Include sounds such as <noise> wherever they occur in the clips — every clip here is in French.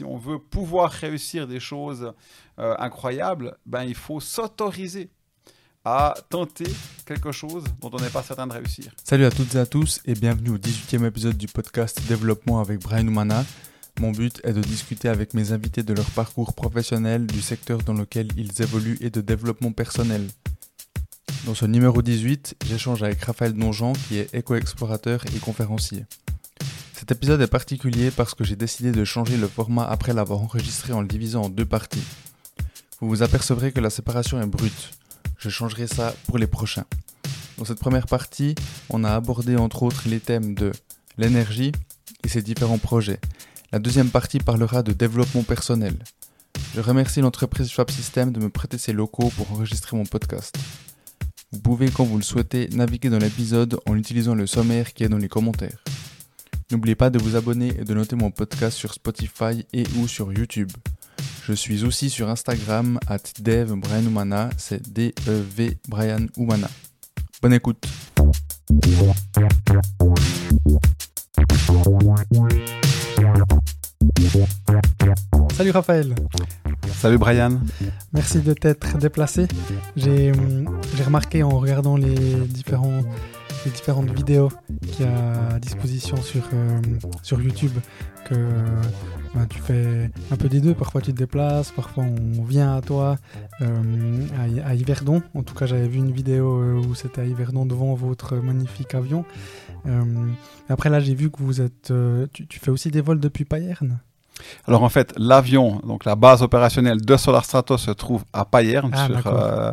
si on veut pouvoir réussir des choses euh, incroyables, ben, il faut s'autoriser à tenter quelque chose dont on n'est pas certain de réussir. Salut à toutes et à tous et bienvenue au 18e épisode du podcast Développement avec Brian Oumana. Mon but est de discuter avec mes invités de leur parcours professionnel, du secteur dans lequel ils évoluent et de développement personnel. Dans ce numéro 18, j'échange avec Raphaël Donjean qui est éco-explorateur et conférencier. Cet épisode est particulier parce que j'ai décidé de changer le format après l'avoir enregistré en le divisant en deux parties. Vous vous apercevrez que la séparation est brute. Je changerai ça pour les prochains. Dans cette première partie, on a abordé entre autres les thèmes de l'énergie et ses différents projets. La deuxième partie parlera de développement personnel. Je remercie l'entreprise Schwab System de me prêter ses locaux pour enregistrer mon podcast. Vous pouvez, quand vous le souhaitez, naviguer dans l'épisode en utilisant le sommaire qui est dans les commentaires. N'oubliez pas de vous abonner et de noter mon podcast sur Spotify et ou sur YouTube. Je suis aussi sur Instagram at Dev c'est D-E-V Brian Oumana. Bonne écoute. Salut Raphaël. Salut Brian. Merci de t'être déplacé. J'ai remarqué en regardant les différents les différentes vidéos qu'il y a à disposition sur, euh, sur YouTube que ben, tu fais un peu des deux. Parfois tu te déplaces, parfois on vient à toi euh, à, Yverdon. En tout cas, j'avais vu une vidéo euh, où c'était à Yverdon devant votre magnifique avion. après là, j'ai vu que vous êtes, tu, tu, fais aussi des vols depuis Payerne. Alors en fait, l'avion, donc la base opérationnelle de Solar Stratos se trouve à Payerne, ah, sur euh,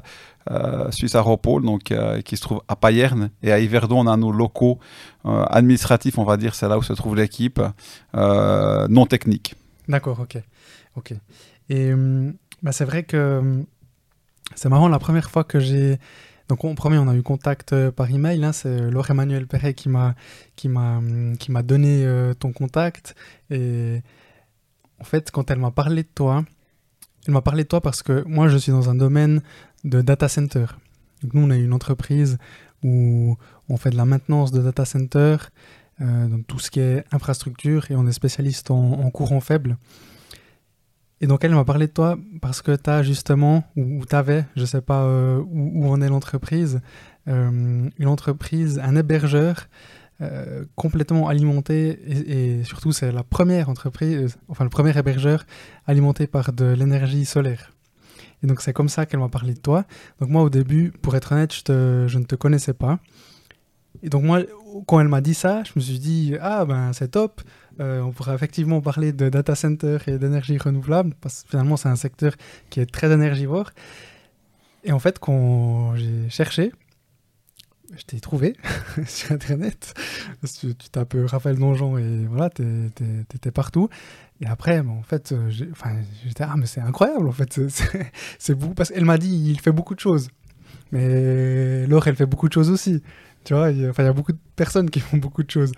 Suisse Aéropole, donc euh, qui se trouve à Payerne. Et à Yverdon, on a nos locaux administratifs, on va dire, c'est là où se trouve l'équipe, non technique. D'accord, ok. ok. Et bah, c'est vrai que c'est marrant, la première fois que j'ai... Donc, on, premier, on a eu contact par email. Hein, c'est Laure Emmanuel Perret qui m'a qui m'a hum, qui m'a donné ton contact et en fait, quand elle m'a parlé de toi, elle m'a parlé de toi parce que moi, je suis dans un domaine de data center. Nous, on a une entreprise où on fait de la maintenance de data center, euh, donc tout ce qui est infrastructure, et on est spécialiste en, courant faible. Et donc, elle m'a parlé de toi parce que tu as justement, ou tu avais, je ne sais pas euh, où, en est l'entreprise, euh, une entreprise, un hébergeur complètement alimenté et, surtout c'est la première entreprise, enfin le premier hébergeur alimenté par de l'énergie solaire. Et donc c'est comme ça qu'elle m'a parlé de toi. Donc moi au début, pour être honnête, je, je ne te connaissais pas. Et donc moi, quand elle m'a dit ça, je me suis dit, ah ben c'est top, euh, on pourrait effectivement parler de data center et d'énergie renouvelable, parce que finalement c'est un secteur qui est très énergivore. Et en fait, quand j'ai cherché, je t'ai trouvé <laughs> sur Internet. Tu, tu tapes Raphaël Donjon et voilà, t'étais partout. Et après, en fait, euh, j'étais ah, mais c'est incroyable, en fait. C'est beaucoup parce qu'elle m'a dit, il fait beaucoup de choses. Mais Laure, elle fait beaucoup de choses aussi. Tu vois, il y, a, il y a beaucoup de personnes qui font beaucoup de choses.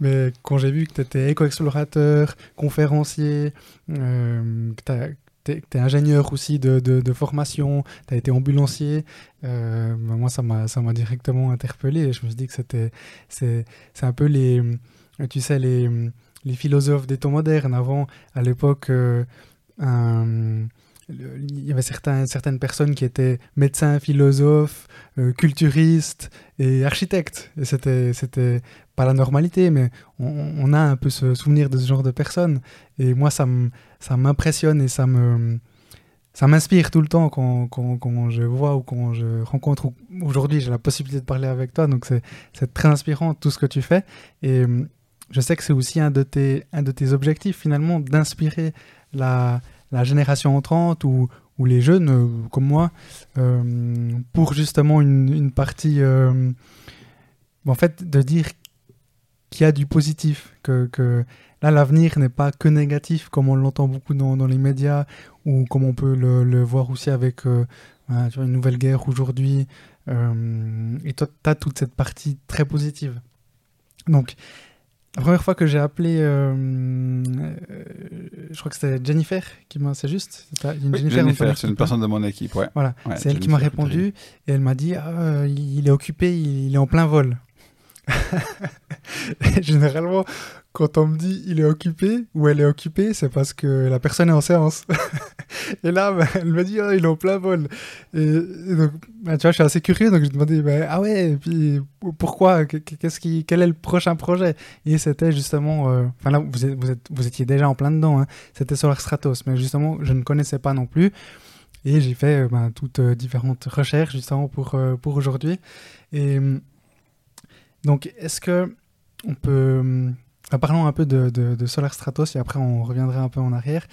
Mais quand j'ai vu que tu étais éco-explorateur, conférencier, euh, que tu es, ingénieur aussi de, de, formation, tu as été ambulancier. Euh, bah, moi, ça m'a directement interpellé je me suis dit que c'était un peu les, tu sais, les, les philosophes des temps modernes. Avant, à l'époque, euh, il y avait certains, certaines personnes qui étaient médecins, philosophes, euh, culturistes et architectes. Et c'était, c'était pas la normalité, mais on, a un peu ce souvenir de ce genre de personnes. Et moi, ça, ça m'impressionne et ça me ça m'inspire tout le temps quand, quand, quand, je vois ou quand je rencontre. Aujourd'hui, j'ai la possibilité de parler avec toi, donc c'est très inspirant tout ce que tu fais. Et je sais que c'est aussi un de, tes, un de tes objectifs, finalement, d'inspirer la, la génération entrante ou, ou les jeunes euh, comme moi euh, pour justement une, partie euh, en fait de dire qu'il y a du positif que, là l'avenir n'est pas que négatif comme on l'entend beaucoup dans, les médias ou comme on peut le, le voir aussi avec une nouvelle guerre aujourd'hui et toi tu as toute cette partie très positive. Donc la première fois que j'ai appelé, euh, euh, je crois que c'était Jennifer qui m'a, c'est juste Jennifer, c'est une personne de mon équipe, ouais. Voilà, c'est elle qui m'a répondu et elle m'a dit ah, il est occupé, il est en plein vol. <laughs> Généralement, quand on me dit il est occupé ou elle est occupée, c'est parce que la personne est en séance. <laughs> et là, bah, elle me dit, oh, il est en plein vol. Et, donc, bah, tu vois, je suis assez curieux, donc je demandais, bah, ah ouais, et puis pourquoi Qu'est-ce qui, Quel est le prochain projet? Et c'était justement, euh, enfin là, vous, êtes, vous, êtes, vous, étiez déjà en plein dedans, hein. c'était Solar Stratos, mais justement, je ne connaissais pas non plus. Et j'ai fait euh, toutes euh, différentes recherches justement pour, pour aujourd'hui. Et donc, est-ce que on peut parlons un peu de, Solar Stratos et après on reviendra un peu en arrière.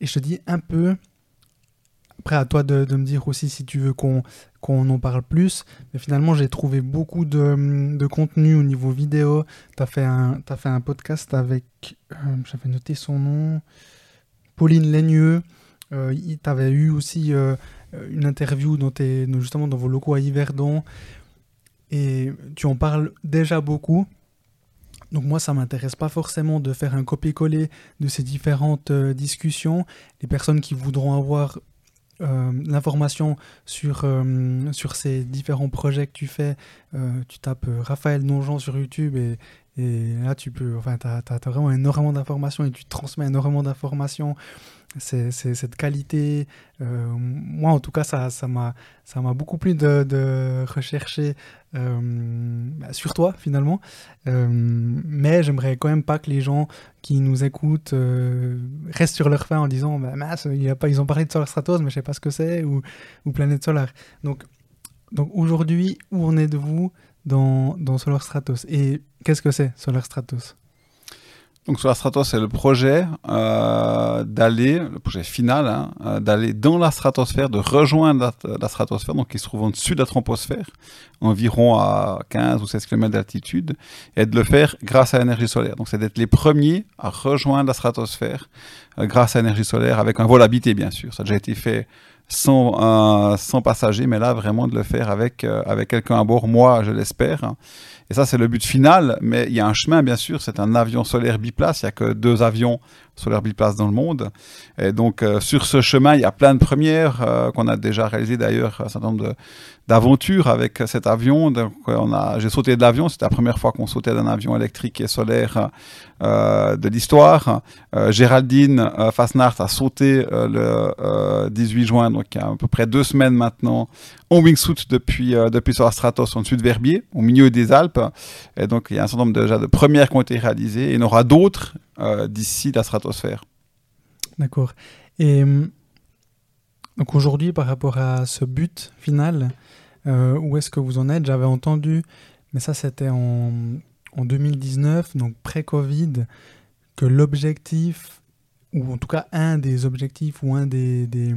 Et je te dis un peu, après à toi de, me dire aussi si tu veux qu'on en parle plus, mais finalement j'ai trouvé beaucoup de, contenu au niveau vidéo. Tu as, fait un, as fait un podcast avec, euh, j'avais noté son nom, Pauline Laigneux. Euh, tu avais eu aussi euh, une interview dans tes, justement dans vos locaux à Yverdon. Et tu en parles déjà beaucoup. Donc moi, ça m'intéresse pas forcément de faire un copier-coller de ces différentes euh, discussions. Les personnes qui voudront avoir euh, l'information sur, euh, sur ces différents projets que tu fais, tu tapes Raphaël Nonjean sur YouTube et, là, tu peux, enfin, tu as, vraiment énormément d'informations et tu transmets énormément d'informations. C'est cette qualité. Euh, moi, en tout cas, ça m'a ça m'a beaucoup plu de, rechercher euh, bah, sur toi, finalement. Euh, mais j'aimerais quand même pas que les gens qui nous écoutent restent sur leur fin en disant bah, y a pas, ils ont parlé de Solar Stratos, mais je sais pas ce que c'est, ou, ou Planète Solaire. Donc, donc aujourd'hui, où en êtes-vous dans, dans Solar Stratos? Et qu'est-ce que c'est Solar Stratos? Donc Solar Stratos, c'est le projet euh, d'aller, le projet final, hein, euh, d'aller dans la stratosphère, de rejoindre la, stratosphère, donc qui se trouve en dessus de la troposphère, environ à 15 ou 16 km d'altitude, et de le faire grâce à l'énergie solaire. Donc c'est d'être les premiers à rejoindre la stratosphère euh, grâce à l'énergie solaire, avec un vol habité bien sûr. Ça a déjà été fait sans, sans passagers, mais là vraiment de le faire avec, avec quelqu'un à bord, moi je l'espère. Et ça, c'est le but final. Mais il y a un chemin, bien sûr. C'est un avion solaire biplace. Il n'y a que deux avions solaires biplace dans le monde. Et donc, euh, sur ce chemin, il y a plein de premières euh, qu'on a déjà réalisées d'ailleurs, un certain nombre d'aventures avec cet avion. Donc, on a, j'ai sauté de l'avion. C'était la première fois qu'on sautait d'un avion électrique et solaire euh, de l'histoire. Géraldine Fasnart a sauté le 18 juin, donc il y a à peu près deux semaines maintenant, en wingsuit depuis, depuis Solar Stratos en de Verbier, au milieu des Alpes. Et donc, il y a un certain nombre déjà de premières qui ont été réalisées. Et il y en aura d'autres d'ici la stratosphère. D'accord. Et hum, donc aujourd'hui, par rapport à ce but final, euh, où est-ce que vous en êtes? J'avais entendu, mais ça c'était en, en 2019, donc pré-Covid, que l'objectif, ou en tout cas un des objectifs ou un des, des,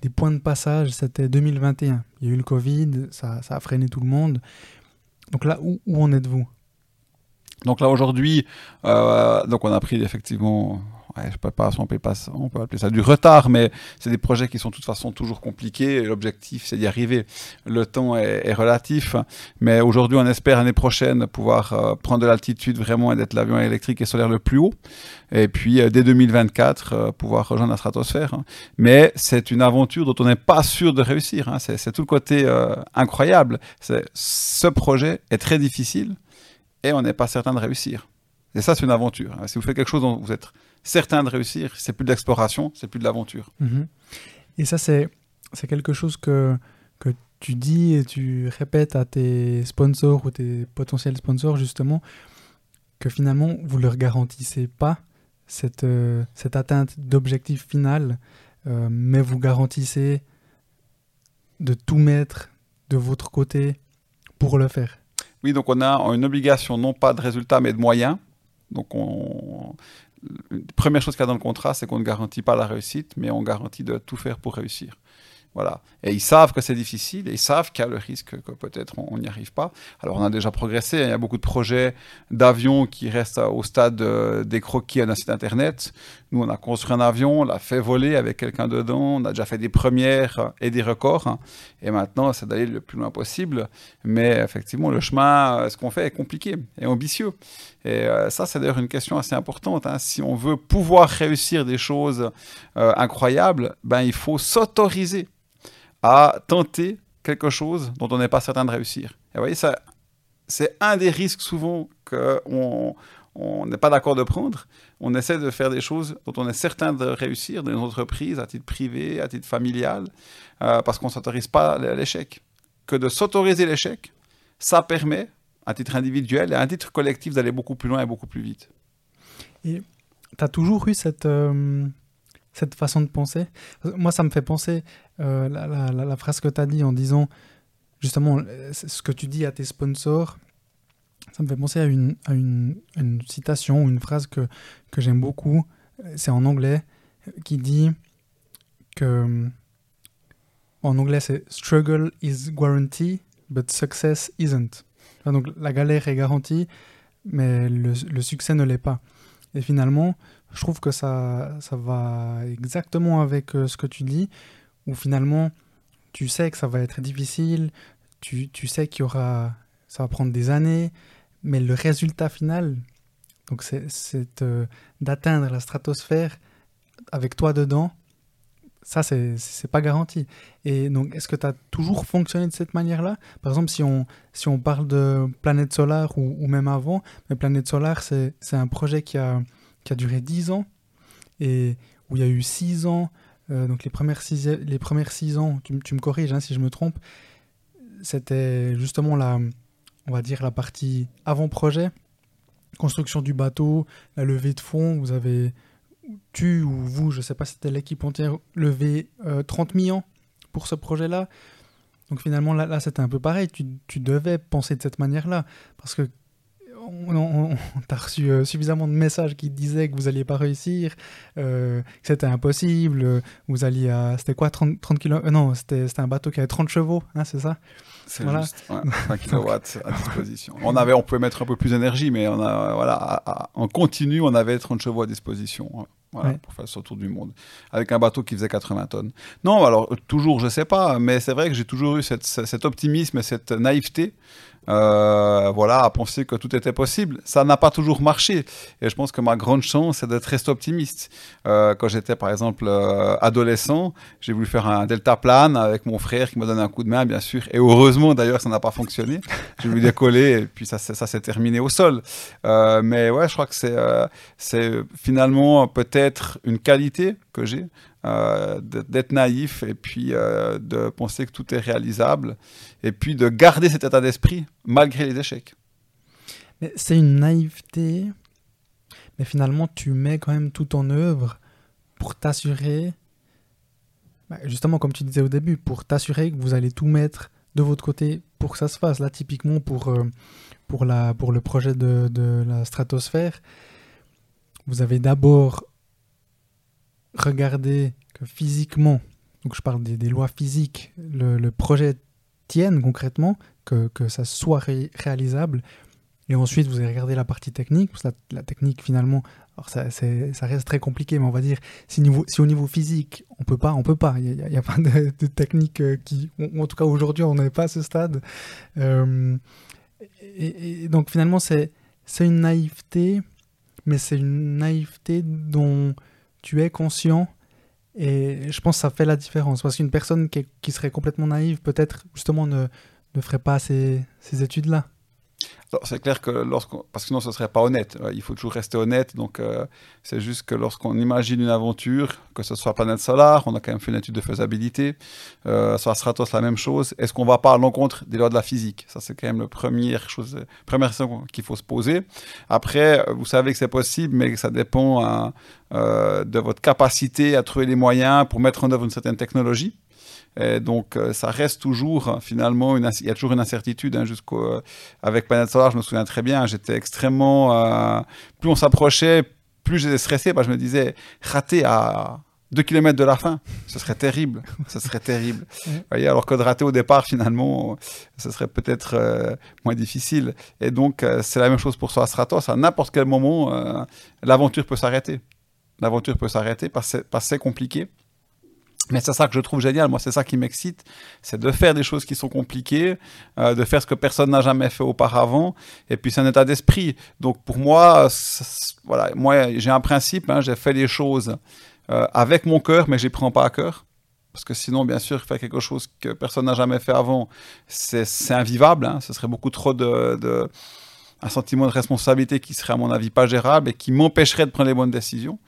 des points de passage, c'était 2021. Il y a eu le Covid, ça, ça, a freiné tout le monde. Donc là, où, où en êtes-vous? Donc là aujourd'hui, euh, donc on a pris effectivement, je sais pas, on peut, pas, on peut appeler ça du retard, mais c'est des projets qui sont de toute façon toujours compliqués. L'objectif c'est d'y arriver. Le temps est, relatif, mais aujourd'hui on espère l'année prochaine pouvoir euh, prendre de l'altitude vraiment et d'être l'avion électrique et solaire le plus haut. Et puis euh, dès 2024 pouvoir rejoindre la stratosphère. Mais c'est une aventure dont on n'est pas sûr de réussir. Hein. C'est tout le côté incroyable. Ce projet est très difficile on n'est pas certain de réussir. Et ça, c'est une aventure. Si vous faites quelque chose dont vous êtes certain de réussir, c'est plus de l'exploration, c'est plus de l'aventure. Mhm. Et ça, c'est quelque chose que, tu dis et tu répètes à tes sponsors ou tes potentiels sponsors, justement, que finalement, vous ne leur garantissez pas cette, euh, atteinte d'objectif final, euh, mais vous garantissez de tout mettre de votre côté pour le faire. Oui, donc on a une obligation non pas de résultat mais de moyens. Donc première chose qu'il y a dans le contrat, c'est qu'on ne garantit pas la réussite, mais on garantit de tout faire pour réussir. Voilà. Et ils savent que c'est difficile, et ils savent qu'il y a le risque que peut-être on n'y arrive pas. Alors on a déjà progressé, il y a beaucoup de projets d'avions qui restent au stade des croquis à un site internet. On a construit un avion, on l'a fait voler avec quelqu'un dedans, on a déjà fait des premières et des records. Et maintenant, c'est d'aller le plus loin possible. Mais effectivement, le chemin, ce qu'on fait est compliqué et ambitieux. Et euh, ça, c'est d'ailleurs une question assez importante. Hein. Si on veut pouvoir réussir des choses euh, incroyables, ben, il faut s'autoriser à tenter quelque chose dont on n'est pas certain de réussir. Et vous voyez, ça, c'est un des risques souvent qu'on on n'est pas d'accord de prendre. On essaie de faire des choses dont on est certain de réussir dans une entreprise, à titre privé, à titre familial, euh, parce qu'on ne s'autorise pas à l'échec. Que de s'autoriser l'échec, ça permet, à titre individuel et à titre collectif, d'aller beaucoup plus loin et beaucoup plus vite. Et tu as toujours eu cette, euh, cette façon de penser? Moi, ça me fait penser euh, la, la, phrase que tu as dit en disant, justement, ce que tu dis à tes sponsors, ça me fait penser à une, à une, une citation une phrase que, que j'aime beaucoup. C'est en anglais qui dit que en anglais c'est struggle is guaranteed but success isn't. Donc la galère est garantie mais le, le succès ne l'est pas. Et finalement, je trouve que ça, ça va exactement avec euh, ce que tu dis, où finalement tu sais que ça va être difficile, tu, tu sais qu'il y aura, ça va prendre des années, mais le résultat final, donc c'est euh, d'atteindre la stratosphère avec toi dedans, ça, c'est pas garanti. Et donc, est-ce que tu as toujours fonctionné de cette manière-là? Par exemple, si on, si on parle de Planète Solaire ou, même avant, mais Planète Solaire, c'est un projet qui a, qui a duré 10 ans et où il y a eu 6 ans. Euh, donc, les premières 6 les premières six ans, tu, tu me corriges hein, si je me trompe, c'était justement la, on va dire, la partie avant-projet, construction du bateau, la levée de fonds. Vous avez, tu ou vous, je ne sais pas si c'était l'équipe entière, levé 30 euh, millions pour ce projet-là. Donc finalement, là, là c'était un peu pareil. Tu, tu, devais penser de cette manière-là. Parce que on, t'a reçu euh, suffisamment de messages qui disaient que vous n'alliez pas réussir, euh, que c'était impossible, vous alliez à... C'était quoi 30, 30 km Non, c'était un bateau qui avait 30 chevaux, hein, c'est ça? C'est juste, 20 <laughs> kW à disposition. On, avait, on pouvait mettre un peu plus d'énergie, mais on a, voilà, en continu, on avait 30 chevaux à disposition. Hein, voilà, pour faire ce tour du monde. Avec un bateau qui faisait 80 tonnes. Non, alors, toujours, je sais pas, mais c'est vrai que j'ai toujours eu cette, cet optimisme et cette naïveté euh, voilà, à penser que tout était possible. Ça n'a pas toujours marché. Et je pense que ma grande chance, c'est d'être très optimiste. Euh, quand j'étais, par exemple, euh, adolescent, j'ai voulu faire un delta plane avec mon frère qui m'a donné un coup de main, bien sûr. Et heureusement, d'ailleurs, ça n'a pas fonctionné. J'ai voulu décoller et puis ça, ça s'est terminé au sol. mais ouais, je crois que c'est c'est finalement peut-être une qualité que j'ai. d'être naïf et puis de penser que tout est réalisable et puis de garder cet état d'esprit malgré les échecs. C'est une naïveté, mais finalement tu mets quand même tout en œuvre pour t'assurer, bah, justement comme tu disais au début, pour t'assurer que vous allez tout mettre de votre côté pour que ça se fasse. Là typiquement pour, euh, pour, la, pour le projet de, de la stratosphère, vous avez d'abord regardé que physiquement, donc je parle des, lois physiques, le, projet tienne concrètement, que, que ça soit réalisable. Et ensuite, vous allez regarder la partie technique, parce que la, technique, finalement, ça, ça, reste très compliqué, mais on va dire, si, niveau, si au niveau physique, on peut pas, on peut pas. Il n'y a, pas de, technique euh, qui, en tout cas aujourd'hui, on n'est pas à ce stade. Euh, et, donc finalement, c'est une naïveté, mais c'est une naïveté dont tu es conscient et je pense que ça fait la différence. Parce qu'une personne qui, qui, serait complètement naïve, peut-être justement ne, ne ferait pas ces, ces études-là. C'est clair que lorsqu'on, parce que sinon ce serait pas honnête. Il faut toujours rester honnête. Donc euh, c'est juste que lorsqu'on imagine une aventure, que ce soit planète solaire, on a quand même fait une étude de faisabilité. Euh, soit Stratos la même chose. Est-ce qu'on va pas à l'encontre des lois de la physique? Ça c'est quand même la première chose, première question qu'il faut se poser. Après, vous savez que c'est possible, mais que ça dépend hein, euh, de votre capacité à trouver les moyens pour mettre en œuvre une certaine technologie. Et donc, euh, ça reste toujours, finalement, une, il y a toujours une incertitude. Hein, jusqu'au, euh, avec Planète Solar, je me souviens très bien, j'étais extrêmement. Euh, plus on s'approchait, plus j'étais stressé. Bah, je me disais, rater à 2 km de la fin, ce serait terrible. ce serait terrible. <laughs> voyez, alors que de rater au départ, finalement, ce serait peut-être moins difficile. Et donc, c'est la même chose pour soi Stratos. À n'importe quel moment, l'aventure peut s'arrêter. L'aventure peut s'arrêter parce que c'est compliqué. Mais c'est ça que je trouve génial. Moi, c'est ça qui m'excite. C'est de faire des choses qui sont compliquées, euh, de faire ce que personne n'a jamais fait auparavant. Et puis, c'est un état d'esprit. Donc, pour moi, voilà, moi, j'ai un principe. Hein, j'ai fait les choses euh, avec mon cœur, mais je les prends pas à cœur. parce que sinon, bien sûr, faire quelque chose que personne n'a jamais fait avant, c'est invivable. Hein. Ce serait beaucoup trop de, un sentiment de responsabilité qui serait, à mon avis, pas gérable et qui m'empêcherait de prendre les bonnes décisions.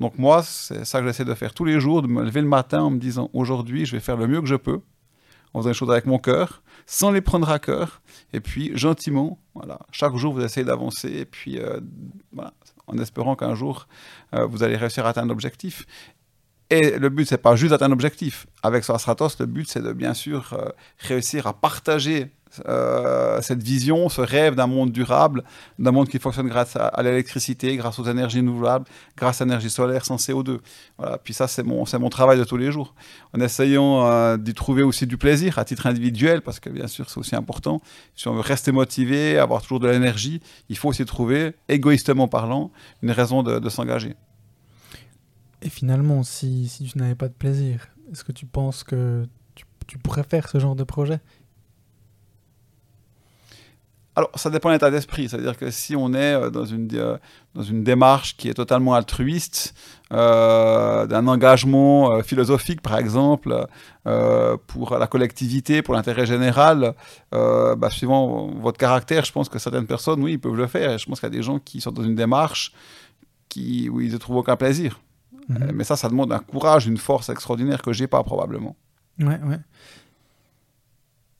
Donc moi, c'est ça que j'essaie de faire tous les jours, de me lever le matin en me disant, aujourd'hui, je vais faire le mieux que je peux, en faisant les choses avec mon cœur, sans les prendre à cœur, et puis gentiment, voilà, chaque jour, vous essayez d'avancer, et puis euh, en espérant qu'un jour, euh, vous allez réussir à atteindre l'objectif. Et le but, c'est pas juste d'atteindre un objectif. Avec Stratos, le but, c'est de bien sûr euh, réussir à partager euh, cette vision, ce rêve d'un monde durable, d'un monde qui fonctionne grâce à, l'électricité, grâce aux énergies renouvelables, grâce à l'énergie solaire sans CO2. Voilà. Puis ça, c'est mon, mon travail de tous les jours. En essayant euh, d'y trouver aussi du plaisir à titre individuel, parce que bien sûr, c'est aussi important. Si on veut rester motivé, avoir toujours de l'énergie, il faut aussi trouver, égoïstement parlant, une raison de, de s'engager. Et finalement, si, si tu n'avais pas de plaisir, est-ce que tu penses que tu, tu pourrais faire ce genre de projet? Alors, ça dépend de l'état d'esprit. C'est-à-dire que si on est euh, dans une, euh, dans une démarche qui est totalement altruiste, euh, d'un engagement philosophique, par exemple, pour la collectivité, pour l'intérêt général, bah, suivant votre caractère, je pense que certaines personnes, oui, ils peuvent le faire. Et je pense qu'il y a des gens qui sont dans une démarche qui, où ils ne trouvent aucun plaisir. Mhm. Mais ça, ça demande un courage, une force extraordinaire que j'ai pas probablement. Ouais, ouais.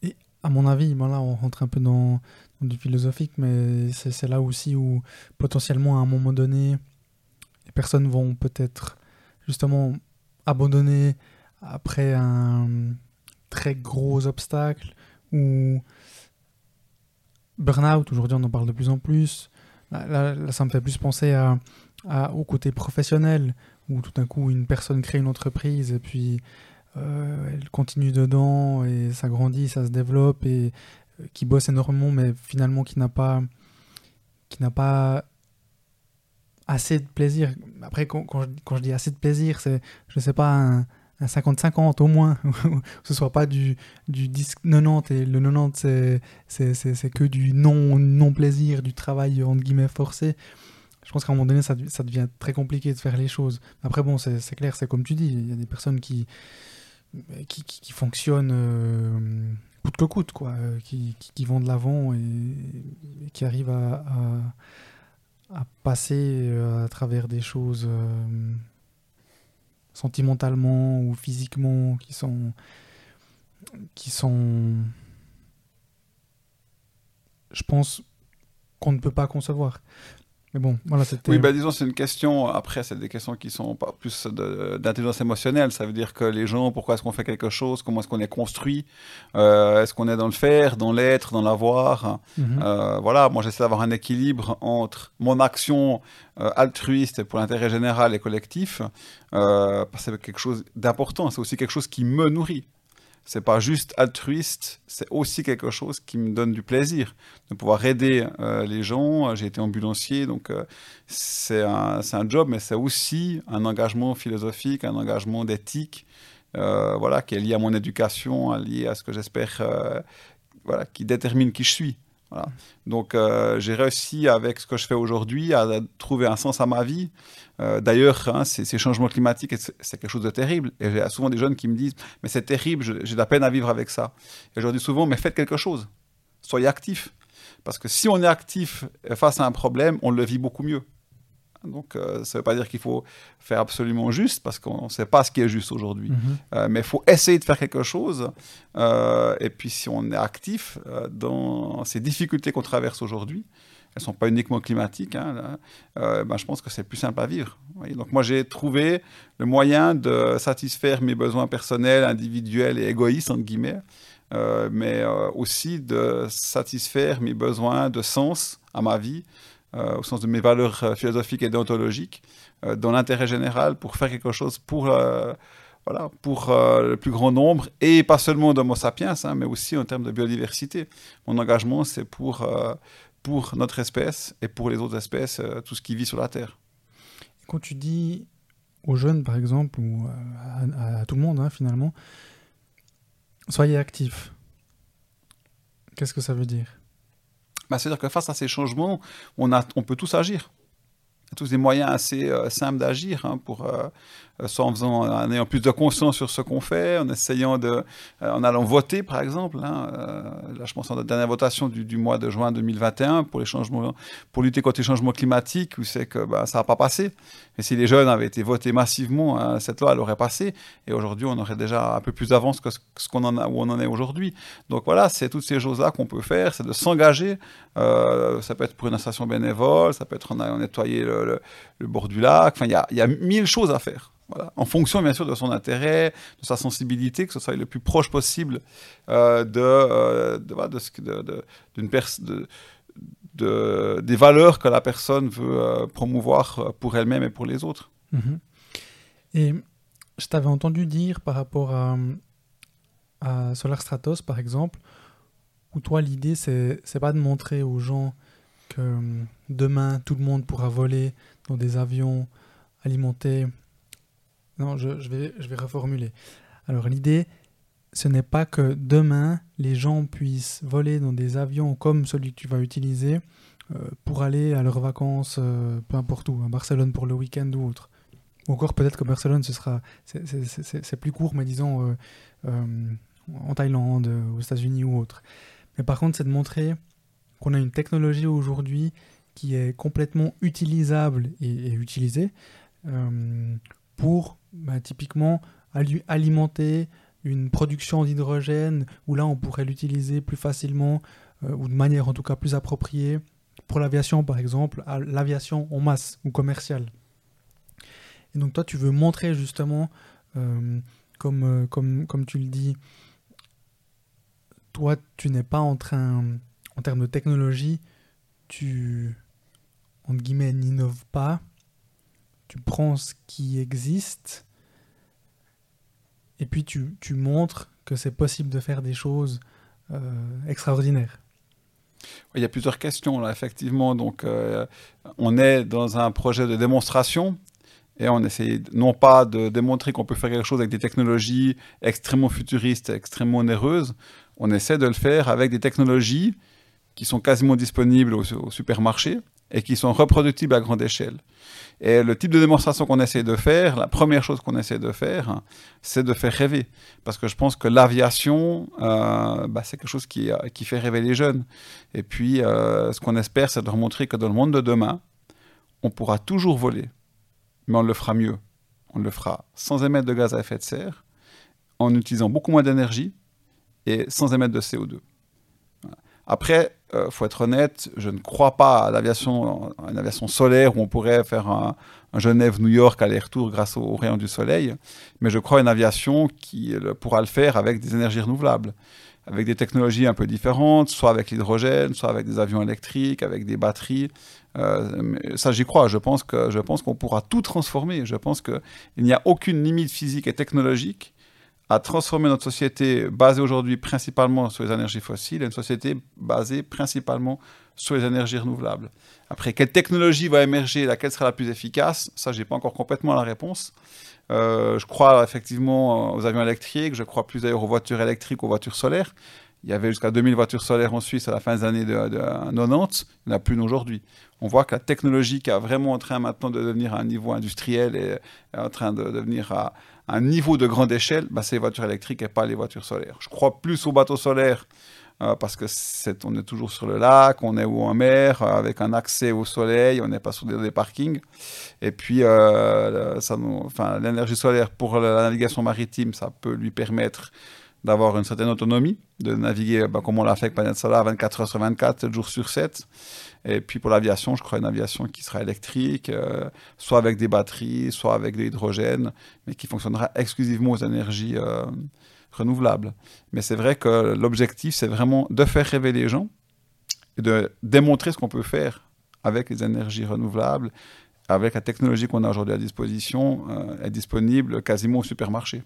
Et à mon avis, bon là, on rentre un peu dans, du philosophique, mais c'est là aussi où potentiellement à un moment donné, les personnes vont peut-être justement abandonner après un très gros obstacle ou burn-out. Aujourd'hui, on en parle de plus en plus. Là, ça me fait plus penser à, au côté professionnel où tout d'un coup une personne crée une entreprise et puis euh, elle continue dedans et ça grandit, ça se développe et qui bosse énormément mais finalement qui n'a pas qui n'a pas assez de plaisir. Après quand, quand, je, dis assez de plaisir, c'est je sais pas un, 50-50 au moins, <laughs> que ce soit pas du, du 10-90 et le 90 c'est que du non, non plaisir, du travail entre guillemets forcé je pense qu'à un moment donné, ça, devient très compliqué de faire les choses. Après, bon, c'est clair, c'est comme tu dis, il y a des personnes qui, qui, qui, fonctionnent euh, coûte que coûte, quoi, euh, qui, vont de l'avant et, qui arrivent à, passer euh, à travers des choses sentimentalement ou physiquement qui sont qui sont je pense qu'on ne peut pas concevoir bon, voilà, Oui, bah, disons, c'est une question. Après, c'est des questions qui sont pas plus d'intelligence émotionnelle. Ça veut dire que les gens, pourquoi est-ce qu'on fait quelque chose? Comment est-ce qu'on est construit? Euh, Est-ce qu'on est dans le faire, dans l'être, dans l'avoir? Mhm. euh, Voilà, moi, j'essaie d'avoir un équilibre entre mon action euh, altruiste pour l'intérêt général et collectif. parce que c'est quelque chose d'important. C'est aussi quelque chose qui me nourrit c'est pas juste altruiste, c'est aussi quelque chose qui me donne du plaisir de pouvoir aider euh, les gens. J'ai été ambulancier, donc euh, c'est un, un, job, mais c'est aussi un engagement philosophique, un engagement d'éthique, euh, voilà, qui est lié à mon éducation, lié à ce que j'espère, voilà, qui détermine qui je suis. Donc j'ai réussi avec ce que je fais aujourd'hui à trouver un sens à ma vie. Euh, d'ailleurs, hein, ces, changements climatiques, c'est quelque chose de terrible. Et j'ai souvent des jeunes qui me disent, mais c'est terrible, j'ai de la peine à vivre avec ça. Et je leur dis souvent, mais faites quelque chose. Soyez actifs. Parce que si on est actif face à un problème, on le vit beaucoup mieux. Donc, euh, ça ne veut pas dire qu'il faut faire absolument juste, parce qu'on ne sait pas ce qui est juste aujourd'hui. Mhm. Euh, mais il faut essayer de faire quelque chose. et puis, si on est actif dans ces difficultés qu'on traverse aujourd'hui, elles sont pas uniquement climatiques, hein, euh, ben, je pense que c'est plus simple à vivre. Donc moi j'ai trouvé le moyen de satisfaire mes besoins personnels, individuels et égoïstes, entre guillemets, euh, mais euh, aussi de satisfaire mes besoins de sens à ma vie, au sens de mes valeurs philosophiques et déontologiques, dans l'intérêt général, pour faire quelque chose pour voilà, pour le plus grand nombre, et pas seulement d'Homo sapiens, hein, mais aussi en termes de biodiversité. Mon engagement, c'est pour pour notre espèce et pour les autres espèces, euh, tout ce qui vit sur la Terre. Quand tu dis aux jeunes, par exemple, ou à, tout le monde, hein, finalement, soyez actifs, qu'est-ce que ça veut dire? Bah, C'est-à-dire que face à ces changements, on, a, peut tous agir. tous des moyens assez simples d'agir hein, pour euh, soit en, en ayant plus de conscience sur ce qu'on fait, en essayant de, euh, en allant voter par exemple. Hein, euh, là, je pense à la dernière votation du, mois de juin 2021 pour les changements, pour lutter contre les changements climatiques, où c'est que bah, ça n'a pas passé. Et si les jeunes avaient été votés massivement, hein, cette loi elle aurait passé. Et aujourd'hui, on aurait déjà un peu plus d'avance que ce qu'on en a, où on en est aujourd'hui. Donc voilà, c'est toutes ces choses-là qu'on peut faire, c'est de s'engager. Euh, ça peut être pour une association bénévole, ça peut être en nettoyer le, bord du lac. Enfin, il y a mille choses à faire. En fonction, bien sûr, de son intérêt, de sa sensibilité, que ce soit le plus proche possible euh, euh, des valeurs que la personne veut euh, promouvoir pour elle-même et pour les autres. Mhm. Et je t'avais entendu dire par rapport à, à Solar Stratos, par exemple, où toi, l'idée, c'est, c'est pas de montrer aux gens que demain, tout le monde pourra voler dans des avions alimentés non, je, vais, je vais reformuler. Alors l'idée, ce n'est pas que demain, les gens puissent voler dans des avions comme celui que tu vas utiliser euh, pour aller à leurs vacances, euh, peu importe où, à Barcelone pour le week-end ou autre. Ou encore peut-être que Barcelone, ce sera, c'est plus court, mais disons euh, en Thaïlande, aux États-Unis ou autre. Mais par contre, c'est de montrer qu'on a une technologie aujourd'hui qui est complètement utilisable et utilisée pour bah, typiquement alimenter une production d'hydrogène où là on pourrait l'utiliser plus facilement euh, ou de manière en tout cas plus appropriée pour l'aviation par exemple, l'aviation en masse ou commerciale. Et donc toi tu veux montrer justement, euh, comme, euh, comme, comme tu le dis, toi tu n'es pas en train, en termes de technologie, tu, entre guillemets, n'innoves pas, tu prends ce qui existe et puis tu, tu montres que c'est possible de faire des choses euh, extraordinaires. Il y a plusieurs questions là, effectivement. Donc, euh, on est dans un projet de démonstration et on essaie non pas de démontrer qu'on peut faire quelque chose avec des technologies extrêmement futuristes, extrêmement onéreuses. On essaie de le faire avec des technologies qui sont quasiment disponibles au, au supermarché et qui sont reproductibles à grande échelle. Et le type de démonstration qu'on essaie de faire, la première chose qu'on essaie de faire, c'est de faire rêver. Parce que je pense que l'aviation, euh, bah, c'est quelque chose qui, euh, qui, fait rêver les jeunes. Et puis, euh, ce qu'on espère, c'est de leur montrer que dans le monde de demain, on pourra toujours voler, mais on le fera mieux. On le fera sans émettre de gaz à effet de serre, en utilisant beaucoup moins d'énergie et sans émettre de CO2. Après, euh, faut être honnête, je ne crois pas à l'aviation, une aviation solaire où on pourrait faire un, Genève-New York aller-retour grâce aux rayons du soleil, mais je crois à une aviation qui pourra le faire avec des énergies renouvelables, avec des technologies un peu différentes, soit avec l'hydrogène, soit avec des avions électriques, avec des batteries. Euh, ça, j'y crois. Je pense que je pense qu'on pourra tout transformer. Je pense qu'il n'y a aucune limite physique et technologique à transformer notre société basée aujourd'hui principalement sur les énergies fossiles à une société basée principalement sur les énergies renouvelables. Après, quelle technologie va émerger, laquelle sera la plus efficace? Ça, je n'ai pas encore complètement la réponse. Euh, je crois effectivement aux avions électriques, je crois plus d'ailleurs aux voitures électriques, aux voitures solaires. Il y avait jusqu'à 2000 voitures solaires en Suisse à la fin des années de, 90, il n'y en a plus aujourd'hui. On voit que la technologie qui est vraiment en train maintenant de devenir à un niveau industriel et en train de devenir à, un niveau de grande échelle, bah, c'est les voitures électriques et pas les voitures solaires. Je crois plus aux bateaux solaires euh, parce que c'est, on est toujours sur le lac, on est ou en mer, euh, avec un accès au soleil, on n'est pas sur des, parkings. Et puis, euh, enfin, l'énergie solaire pour la navigation maritime, ça peut lui permettre d'avoir une certaine autonomie, de naviguer bah, comme on l'a fait avec Planète Solar 24 heures sur 24, 7 jours sur 7. Et puis pour l'aviation, je crois une aviation qui sera électrique, euh, soit avec des batteries, soit avec de l'hydrogène, mais qui fonctionnera exclusivement aux énergies euh, renouvelables. Mais c'est vrai que l'objectif, c'est vraiment de faire rêver les gens et de démontrer ce qu'on peut faire avec les énergies renouvelables, avec la technologie qu'on a aujourd'hui à disposition, euh, est disponible quasiment au supermarché.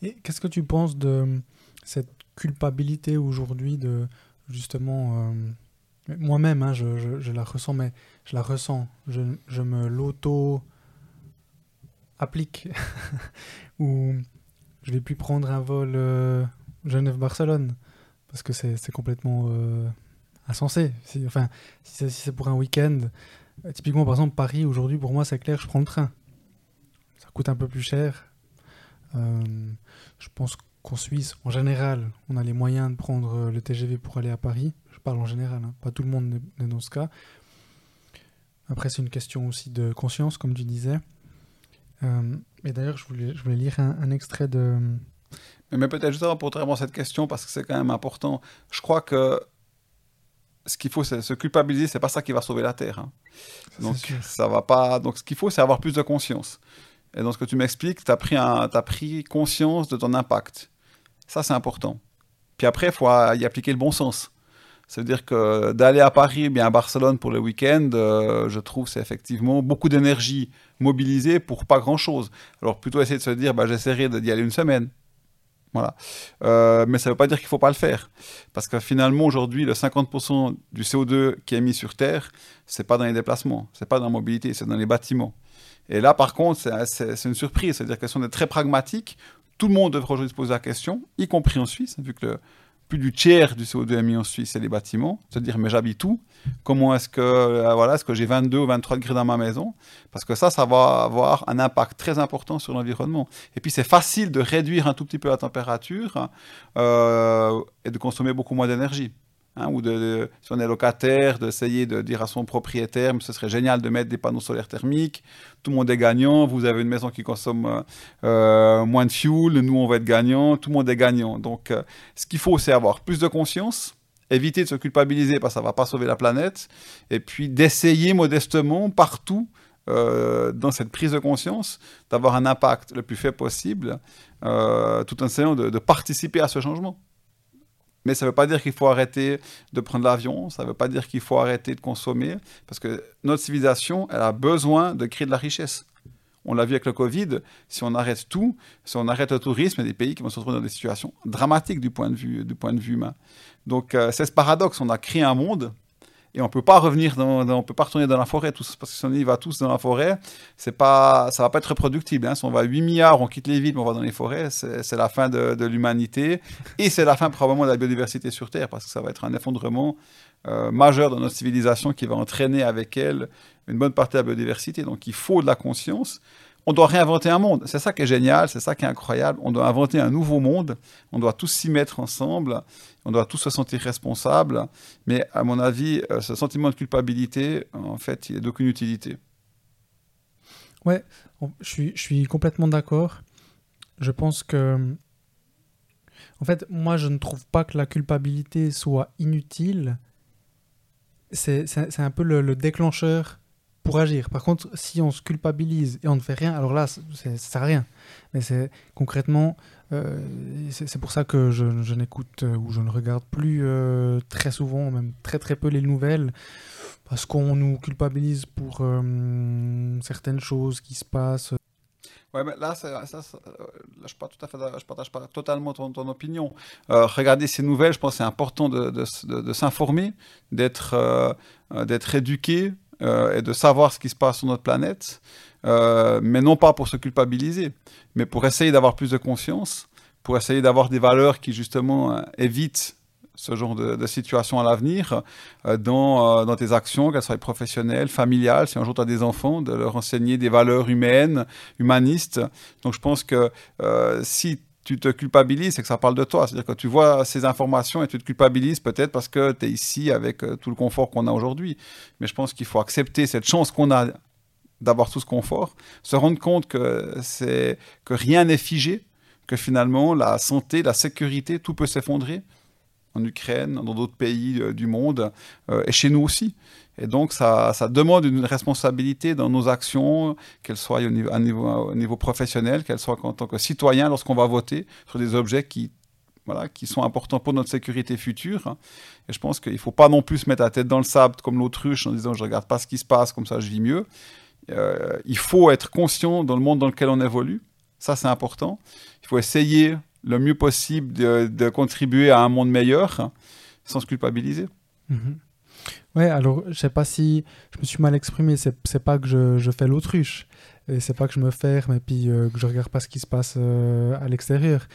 Et qu'est-ce que tu penses de cette culpabilité aujourd'hui de justement moi-même, hein, je, la ressens, mais je la ressens. Je, me l'auto-applique. <laughs> Ou je vais plus prendre un vol euh, Genève-Barcelone. Parce que c'est complètement euh, insensé. enfin, si c'est pour un week-end, typiquement, par exemple, Paris, aujourd'hui, pour moi, c'est clair, je prends le train. Ça coûte un peu plus cher. je pense qu'en Suisse, en général, on a les moyens de prendre le TGV pour aller à Paris. Je parle en général, hein. pas tout le monde n'est dans ce cas. Après, c'est une question aussi de conscience, comme tu disais. Euh, et d'ailleurs, je voulais, je voulais lire un, extrait de. Mais, peut-être juste avant pour te répondre à cette question, parce que c'est quand même important. Je crois que ce qu'il faut, c'est se culpabiliser, c'est pas ça qui va sauver la Terre. Hein. Donc, ça va pas. Donc, ce qu'il faut, c'est avoir plus de conscience. Et dans ce que tu m'expliques, tu as, pris as pris conscience de ton impact. Ça, c'est important. Puis après, il faut y appliquer le bon sens. Ça veut dire que d'aller à Paris, bien à Barcelone pour le week-end, euh, je trouve c'est effectivement beaucoup d'énergie mobilisée pour pas grand-chose. Alors plutôt essayer de se dire, bah, j'essaierai d'y aller une semaine. Voilà. Euh, mais ça ne veut pas dire qu'il ne faut pas le faire. Parce que finalement, aujourd'hui, le 50% du CO2 qui est mis sur Terre, ce n'est pas dans les déplacements, ce n'est pas dans la mobilité, c'est dans les bâtiments. Et là, par contre, c'est une surprise. C'est-à-dire que si on est très pragmatique, tout le monde devrait aujourd'hui se poser la question, y compris en Suisse, vu que le, du tiers du CO2 émis en Suisse, c'est les bâtiments. Se dire, mais j'habite où? Comment est-ce que, euh, voilà, est-ce que j'ai 22 ou 23 degrés dans ma maison? Parce que ça, ça va avoir un impact très important sur l'environnement. Et puis, c'est facile de réduire un tout petit peu la température euh, et de consommer beaucoup moins d'énergie. Hein, ou de, si on est locataire, d'essayer de dire à son propriétaire, ce serait génial de mettre des panneaux solaires thermiques, tout le monde est gagnant, vous avez une maison qui consomme euh, euh, moins de fuel, nous on va être gagnant, tout le monde est gagnant. Donc euh, ce qu'il faut c'est avoir plus de conscience, éviter de se culpabiliser parce que ça ne va pas sauver la planète, et puis d'essayer modestement partout dans cette prise de conscience, d'avoir un impact le plus faible possible, tout en essayant de participer à ce changement. Mais ça ne veut pas dire qu'il faut arrêter de prendre l'avion, ça ne veut pas dire qu'il faut arrêter de consommer, parce que notre civilisation, elle a besoin de créer de la richesse. On l'a vu avec le Covid, si on arrête tout, si on arrête le tourisme, il y a des pays qui vont se retrouver dans des situations dramatiques du point de vue, du point de vue humain. Donc euh, c'est ce paradoxe, on a créé un monde et on peut pas revenir dans, on peut pas retourner dans la forêt parce que si on y va tous dans la forêt c'est pas ça va pas être reproductible hein. si on va à 8 milliards on quitte les villes on va dans les forêts c'est la fin de, l'humanité. Et c'est la fin probablement de la biodiversité sur terre parce que ça va être un effondrement euh, majeur dans notre civilisation qui va entraîner avec elle une bonne partie de la biodiversité. Donc il faut de la conscience on doit réinventer un monde. C'est ça qui est génial, c'est ça qui est incroyable. On doit inventer un nouveau monde. On doit tous s'y mettre ensemble. On doit tous se sentir responsables. Mais à mon avis, euh, ce sentiment de culpabilité, en fait, il est d'aucune utilité. Ouais, je suis complètement d'accord. Je pense que. En fait, moi, je ne trouve pas que la culpabilité soit inutile. C'est un peu le déclencheur pour agir. Par contre, si on se culpabilise et on ne fait rien, alors là, ça ne sert à rien. Mais c'est concrètement, euh, c'est pour ça que je, n'écoute euh, ou je ne regarde plus euh, très souvent, même très très peu les nouvelles, parce qu'on nous culpabilise pour certaines choses qui se passent. Ouais, mais là, je je partage pas totalement ton, opinion. regarder ces nouvelles, je pense que c'est important de, s'informer, d'être d'être éduqué, euh, et de savoir ce qui se passe sur notre planète, euh, mais non pas pour se culpabiliser, mais pour essayer d'avoir plus de conscience, pour essayer d'avoir des valeurs qui justement euh, évitent ce genre de, situation à l'avenir dans, dans, tes actions, qu'elles soient professionnelles, familiales, si un jour tu as des enfants, de leur enseigner des valeurs humaines, humanistes. Donc je pense que si tu te culpabilises, c'est que ça parle de toi. C'est-à-dire que tu vois ces informations et tu te culpabilises peut-être parce que tu es ici avec euh, tout le confort qu'on a aujourd'hui. Mais je pense qu'il faut accepter cette chance qu'on a d'avoir tout ce confort, se rendre compte que, c'est, que rien n'est figé, que finalement la santé, la sécurité, tout peut s'effondrer en Ukraine, dans d'autres pays euh, du monde, euh, et chez nous aussi. Et donc, ça, demande une responsabilité dans nos actions, qu'elles soient au niveau, niveau, au niveau professionnel, qu'elles soient en tant que citoyen lorsqu'on va voter sur des objets qui, voilà, qui sont importants pour notre sécurité future. Et je pense qu'il ne faut pas non plus se mettre la tête dans le sable comme l'autruche en disant je ne regarde pas ce qui se passe, comme ça je vis mieux. Euh, il faut être conscient dans le monde dans lequel on évolue. Ça, c'est important. Il faut essayer le mieux possible de, contribuer à un monde meilleur sans se culpabiliser. Mhm. Ouais, alors je sais pas si je me suis mal exprimé, c'est pas que je, fais l'autruche, et c'est pas que je me ferme et puis euh, que je regarde pas ce qui se passe euh, à l'extérieur.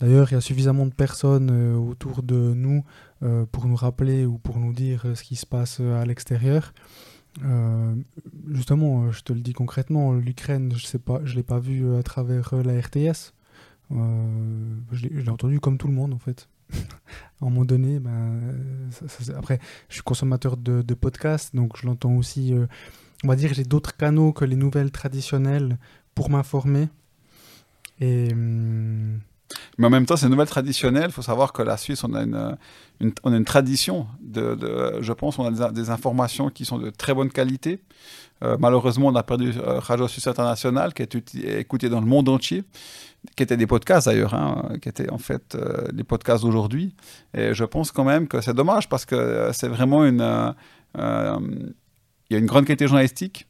D'ailleurs, il y a suffisamment de personnes euh, autour de nous pour nous rappeler ou pour nous dire ce qui se passe à l'extérieur. justement, je te le dis concrètement, l'Ukraine, je sais pas, je l'ai pas vu à travers la RTS. je l'ai entendu comme tout le monde en fait. <laughs> à un moment donné, ben, après, je suis consommateur de, podcasts, donc je l'entends aussi. on va dire, j'ai d'autres canaux que les nouvelles traditionnelles pour m'informer. Et. Hum, mais en même temps, c'est une nouvelle traditionnelle. Il faut savoir que la Suisse, on a une, on a une tradition. Je pense on a des, informations qui sont de très bonne qualité. Euh, malheureusement, on a perdu euh, Radio Suisse International, qui est écouté dans le monde entier, qui était des podcasts d'ailleurs, hein, qui étaient en fait euh, les podcasts d'aujourd'hui. Et je pense quand même que c'est dommage parce que c'est vraiment une. Il y a une grande qualité journalistique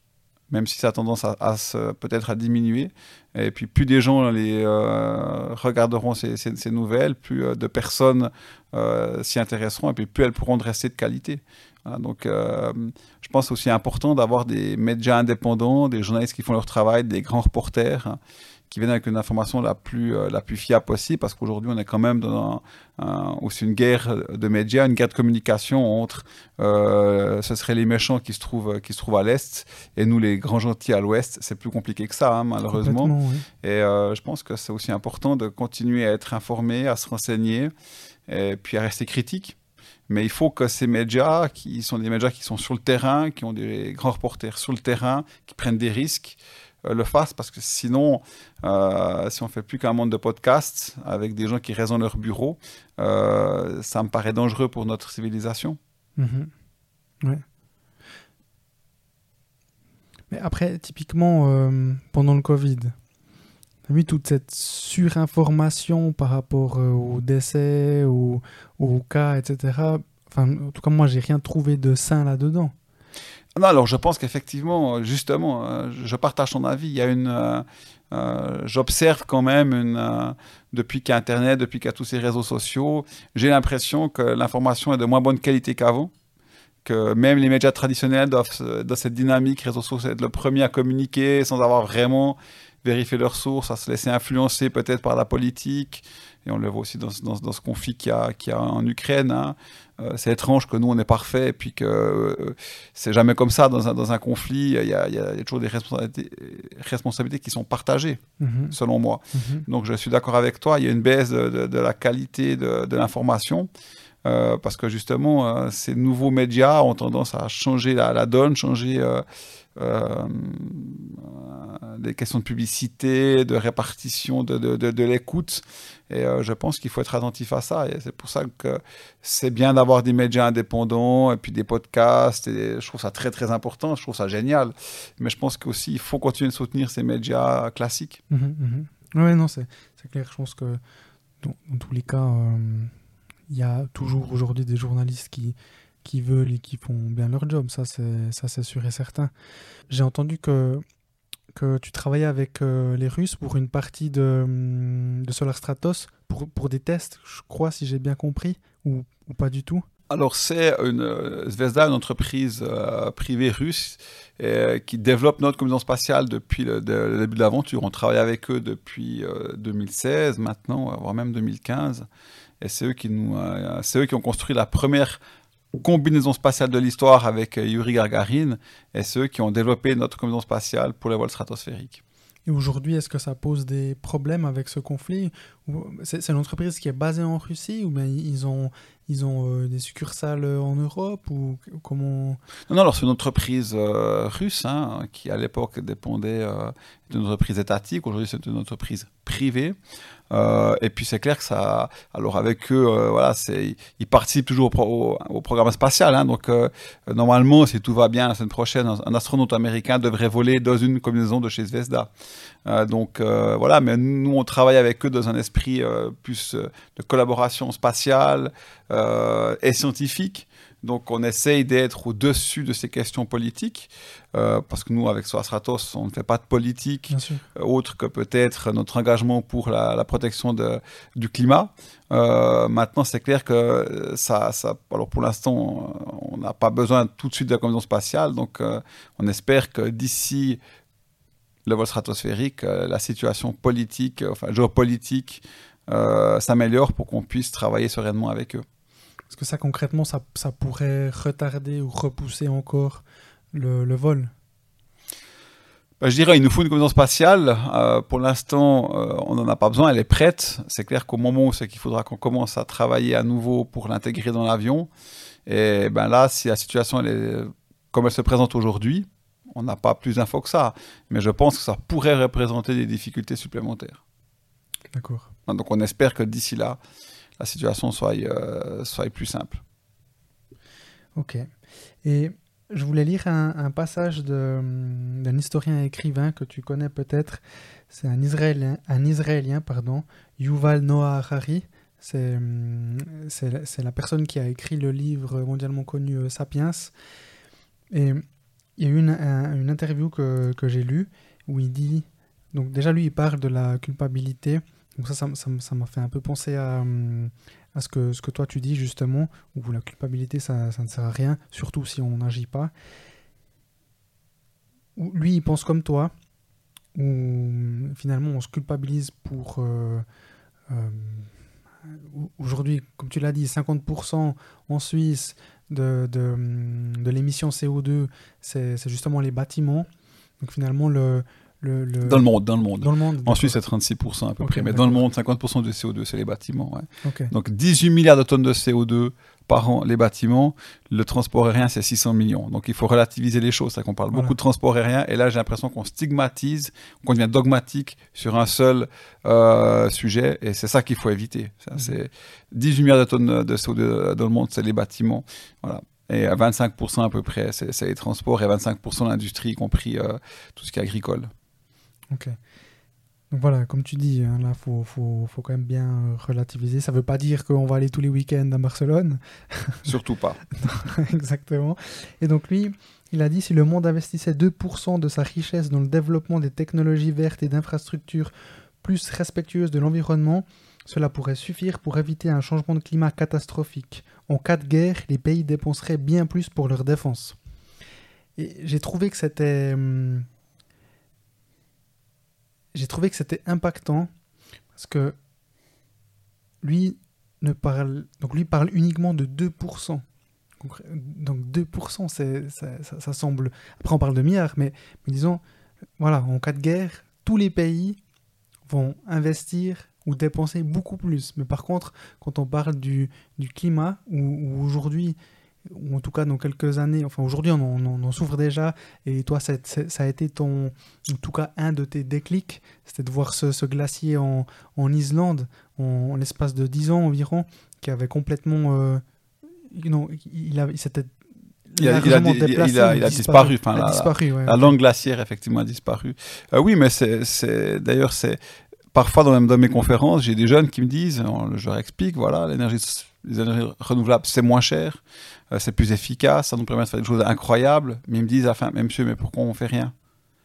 même si ça a tendance à, peut-être à diminuer. Et puis plus des gens les, euh, regarderont ces, nouvelles, plus euh, de personnes euh, s'y intéresseront, et puis plus elles pourront rester de qualité. donc je pense aussi important d'avoir des médias indépendants, des journalistes qui font leur travail, des grands reporters. Hein, qui viennent avec une information la plus, euh, la plus fiable possible, parce qu'aujourd'hui, on est quand même dans aussi une guerre de médias, une guerre de communication entre, euh, ce seraient les méchants qui se trouvent, qui se trouvent à l'Est, et nous, les grands gentils à l'Ouest. C'est plus compliqué que ça, hein, malheureusement. Et euh, je pense que c'est aussi important de continuer à être informé, à se renseigner, et puis à rester critique. Mais il faut que ces médias, qui sont des médias qui sont sur le terrain, qui ont des grands reporters sur le terrain, qui prennent des risques, le fasse parce que sinon, euh, si on fait plus qu'un monde de podcasts avec des gens qui raisonnent leur bureau, euh, ça me paraît dangereux pour notre civilisation. Mhm. Mais après, typiquement, pendant le Covid, vu toute cette surinformation par rapport aux décès, aux, aux, cas, etc. Enfin, en tout cas, moi, j'ai rien trouvé de sain là-dedans. Non, alors je pense qu'effectivement, justement, euh, je partage ton avis. Il y a une, euh, euh, j'observe quand même une, depuis qu'Internet, depuis qu'il y a tous ces réseaux sociaux, j'ai l'impression que l'information est de moins bonne qualité qu'avant. Que même les médias traditionnels doivent, dans cette dynamique réseaux sociaux, être le premier à communiquer sans avoir vraiment vérifié leurs sources, à se laisser influencer peut-être par la politique. Et on le voit aussi dans, ce conflit qu'il y, y, a en Ukraine. Hein. Euh, c'est étrange que nous, on est parfait et puis que euh, c'est jamais comme ça dans un, dans un conflit. Il y, a, il y, a, toujours des responsabilités, responsabilités qui sont partagées, mhm. selon moi. Mhm. Donc, je suis d'accord avec toi. Il y a une baisse de, de, la qualité de, de l'information. Euh, parce que justement, ces nouveaux médias ont tendance à changer la, la donne, changer des questions de publicité, de répartition de, de, de, l'écoute. Et euh, je pense qu'il faut être attentif à ça. Et c'est pour ça que c'est bien d'avoir des médias indépendants et puis des podcasts. Et je trouve ça très, très important. Je trouve ça génial. Mais je pense qu'aussi, il faut continuer de soutenir ces médias classiques. Mmh, mmh. Oui, non, c'est clair. Je pense que dans, tous les cas, euh, il y a toujours aujourd'hui des journalistes qui, qui veulent et qui font bien leur job, ça c'est, sûr et certain. J'ai entendu que, que tu travaillais avec euh, les Russes pour une partie de, hum, de Solar Stratos, pour, pour des tests, je crois, si j'ai bien compris, ou, ou pas du tout alors, c'est une euh, Zvezda, une entreprise euh, privée russe qui développe notre commission spatiale depuis le, début de l'aventure. On travaille avec eux depuis 2016 maintenant, voire même 2015. Et c'est eux, qui nous, c'est eux qui ont construit la première combinaison spatiale de l'histoire avec euh, Yuri Gagarin et ceux qui ont développé notre combinaison spatiale pour les vols stratosphériques. Et aujourd'hui, est-ce que ça pose des problèmes avec ce conflit C'est une entreprise qui est basée en Russie ou bien ils ont, ils ont euh, des succursales en Europe ou comment? Non, non alors c'est une entreprise euh, russe hein, qui à l'époque dépendait d'une entreprise étatique. Aujourd'hui, c'est une entreprise privée. Euh, et puis c'est clair que ça, alors avec eux, euh, voilà, ils participent toujours au, programme spatial. Hein, donc euh, normalement, si tout va bien la semaine prochaine, un, astronaute américain devrait voler dans une combinaison de chez Zvezda. donc voilà, mais nous on travaille avec eux dans un esprit plus de collaboration spatiale et scientifique. Donc on essaye d'être au-dessus de ces questions politiques, euh, parce que nous, avec Soastratos, on ne fait pas de politique euh, autre que peut-être notre engagement pour la, protection de, du climat. Euh, maintenant, c'est clair que ça, ça, alors pour l'instant, on n'a pas besoin tout de suite de la commission spatiale, donc on espère que d'ici le vol stratosphérique, la situation politique, enfin géopolitique, s'améliore pour qu'on puisse travailler sereinement avec eux. Est-ce que ça, concrètement, ça, ça, pourrait retarder ou repousser encore le, vol bah, je dirais, il nous faut une connaissance spatiale. Euh, pour l'instant, euh, on n'en a pas besoin, elle est prête. C'est clair qu'au moment où c'est qu'il faudra qu'on commence à travailler à nouveau pour l'intégrer dans l'avion. Et ben là, si la situation elle est comme elle se présente aujourd'hui, on n'a pas plus d'infos que ça. Mais je pense que ça pourrait représenter des difficultés supplémentaires. D'accord. Donc on espère que d'ici là, la situation soit, euh, soit plus simple. Ok. Et je voulais lire un, passage d'un historien écrivain que tu connais peut-être. C'est un Israélien, un Israélien pardon, Yuval Noah Harari. C'est la personne qui a écrit le livre mondialement connu euh, Sapiens. Et il y a eu une, une interview que, que j'ai lue où il dit. Donc, déjà, lui, il parle de la culpabilité. Donc, ça, ça m'a fait un peu penser à, à ce que, toi tu dis justement, où la culpabilité ça, ne sert à rien, surtout si on n'agit pas. Lui il pense comme toi, où finalement on se culpabilise pour... Euh, euh, aujourd'hui, comme tu l'as dit, 50% en Suisse de l'émission CO2, c'est justement les bâtiments. Donc finalement, le, dans le monde, dans le monde. Dans le monde en Suisse, c'est 36% à peu près. Mais dans le monde, 50% du CO2, c'est les bâtiments. Donc 18 milliards de tonnes de CO2 par an, les bâtiments. Le transport aérien, c'est 600 millions. Donc il faut relativiser les choses. C'est qu'on parle beaucoup de transport aérien. Et là, j'ai l'impression qu'on stigmatise, qu'on devient dogmatique sur un seul euh, sujet. Et c'est ça qu'il faut éviter. Ça, mhm. C'est 18 milliards de tonnes de CO2 dans le monde, c'est les bâtiments. Voilà. Et à 25% à peu près, c'est les transports et 25% l'industrie, y compris euh, tout ce qui est agricole. Ok. Donc voilà, comme tu dis, hein, là, il faut, faut, faut, quand même bien relativiser. Ça ne veut pas dire qu'on va aller tous les week-ends à Barcelone. <laughs> Surtout pas. Exactement. Et donc lui, il a dit si le monde investissait 2% de sa richesse dans le développement des technologies vertes et d'infrastructures plus respectueuses de l'environnement, cela pourrait suffire pour éviter un changement de climat catastrophique. En cas de guerre, les pays dépenseraient bien plus pour leur défense. Et j'ai trouvé que c'était... Hum, j'ai trouvé que c'était impactant parce que lui ne parle donc lui parle uniquement de 2%. Donc 2%, c'est, ça, semble... Après on parle de milliards, mais, disons, voilà, en cas de guerre, tous les pays vont investir ou dépenser beaucoup plus. Mais par contre, quand on parle du climat, où aujourd'hui ou en tout cas dans quelques années, enfin aujourd'hui on, on, souffre déjà, et toi ça, ça, a été ton, en tout cas un de tes déclics, c'était de voir ce, ce glacier en, en, Islande en, l'espace de 10 ans environ, qui avait complètement... Euh, non, il, a, il s'était il a, il, a, il, a, il a, disparu. Enfin, la, disparu, la langue glaciaire, effectivement, a disparu. Euh, oui, mais c'est, d'ailleurs, c'est parfois dans, dans mes conférences, j'ai des jeunes qui me disent, je leur explique, voilà, l'énergie, les énergies renouvelables, c'est moins cher. Euh, c'est plus efficace, ça nous permet de faire des choses incroyables. Mais ils me disent, enfin, mais monsieur, mais pourquoi on fait rien?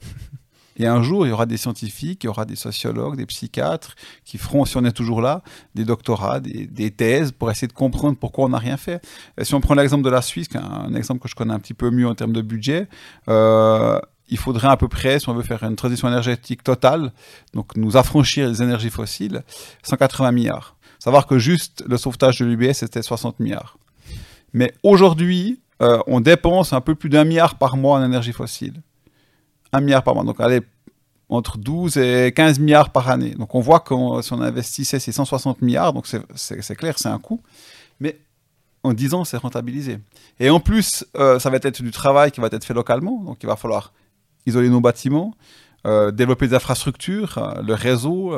<laughs> Et un jour, il y aura des scientifiques, il y aura des sociologues, des psychiatres qui feront, si on est toujours là, des doctorats, des, thèses pour essayer de comprendre pourquoi on n'a rien fait. Et si on prend l'exemple de la Suisse, un exemple que je connais un petit peu mieux en termes de budget, euh, il faudrait à peu près, si on veut faire une transition énergétique totale, donc nous affranchir des énergies fossiles, 180 milliards. Savoir que juste le sauvetage de l'UBS, c'était 60 milliards. Mais aujourd'hui, euh, on dépense un peu plus d'un milliard par mois en énergie fossile. Un milliard par mois. Donc, allez, entre 12 et 15 milliards par année. Donc, on voit que si on investissait ces 160 milliards, donc c'est clair, c'est un coût. Mais en 10 ans, c'est rentabilisé. Et en plus, euh, ça va être du travail qui va être fait localement. Donc, il va falloir isoler nos bâtiments, euh, développer des infrastructures, le réseau,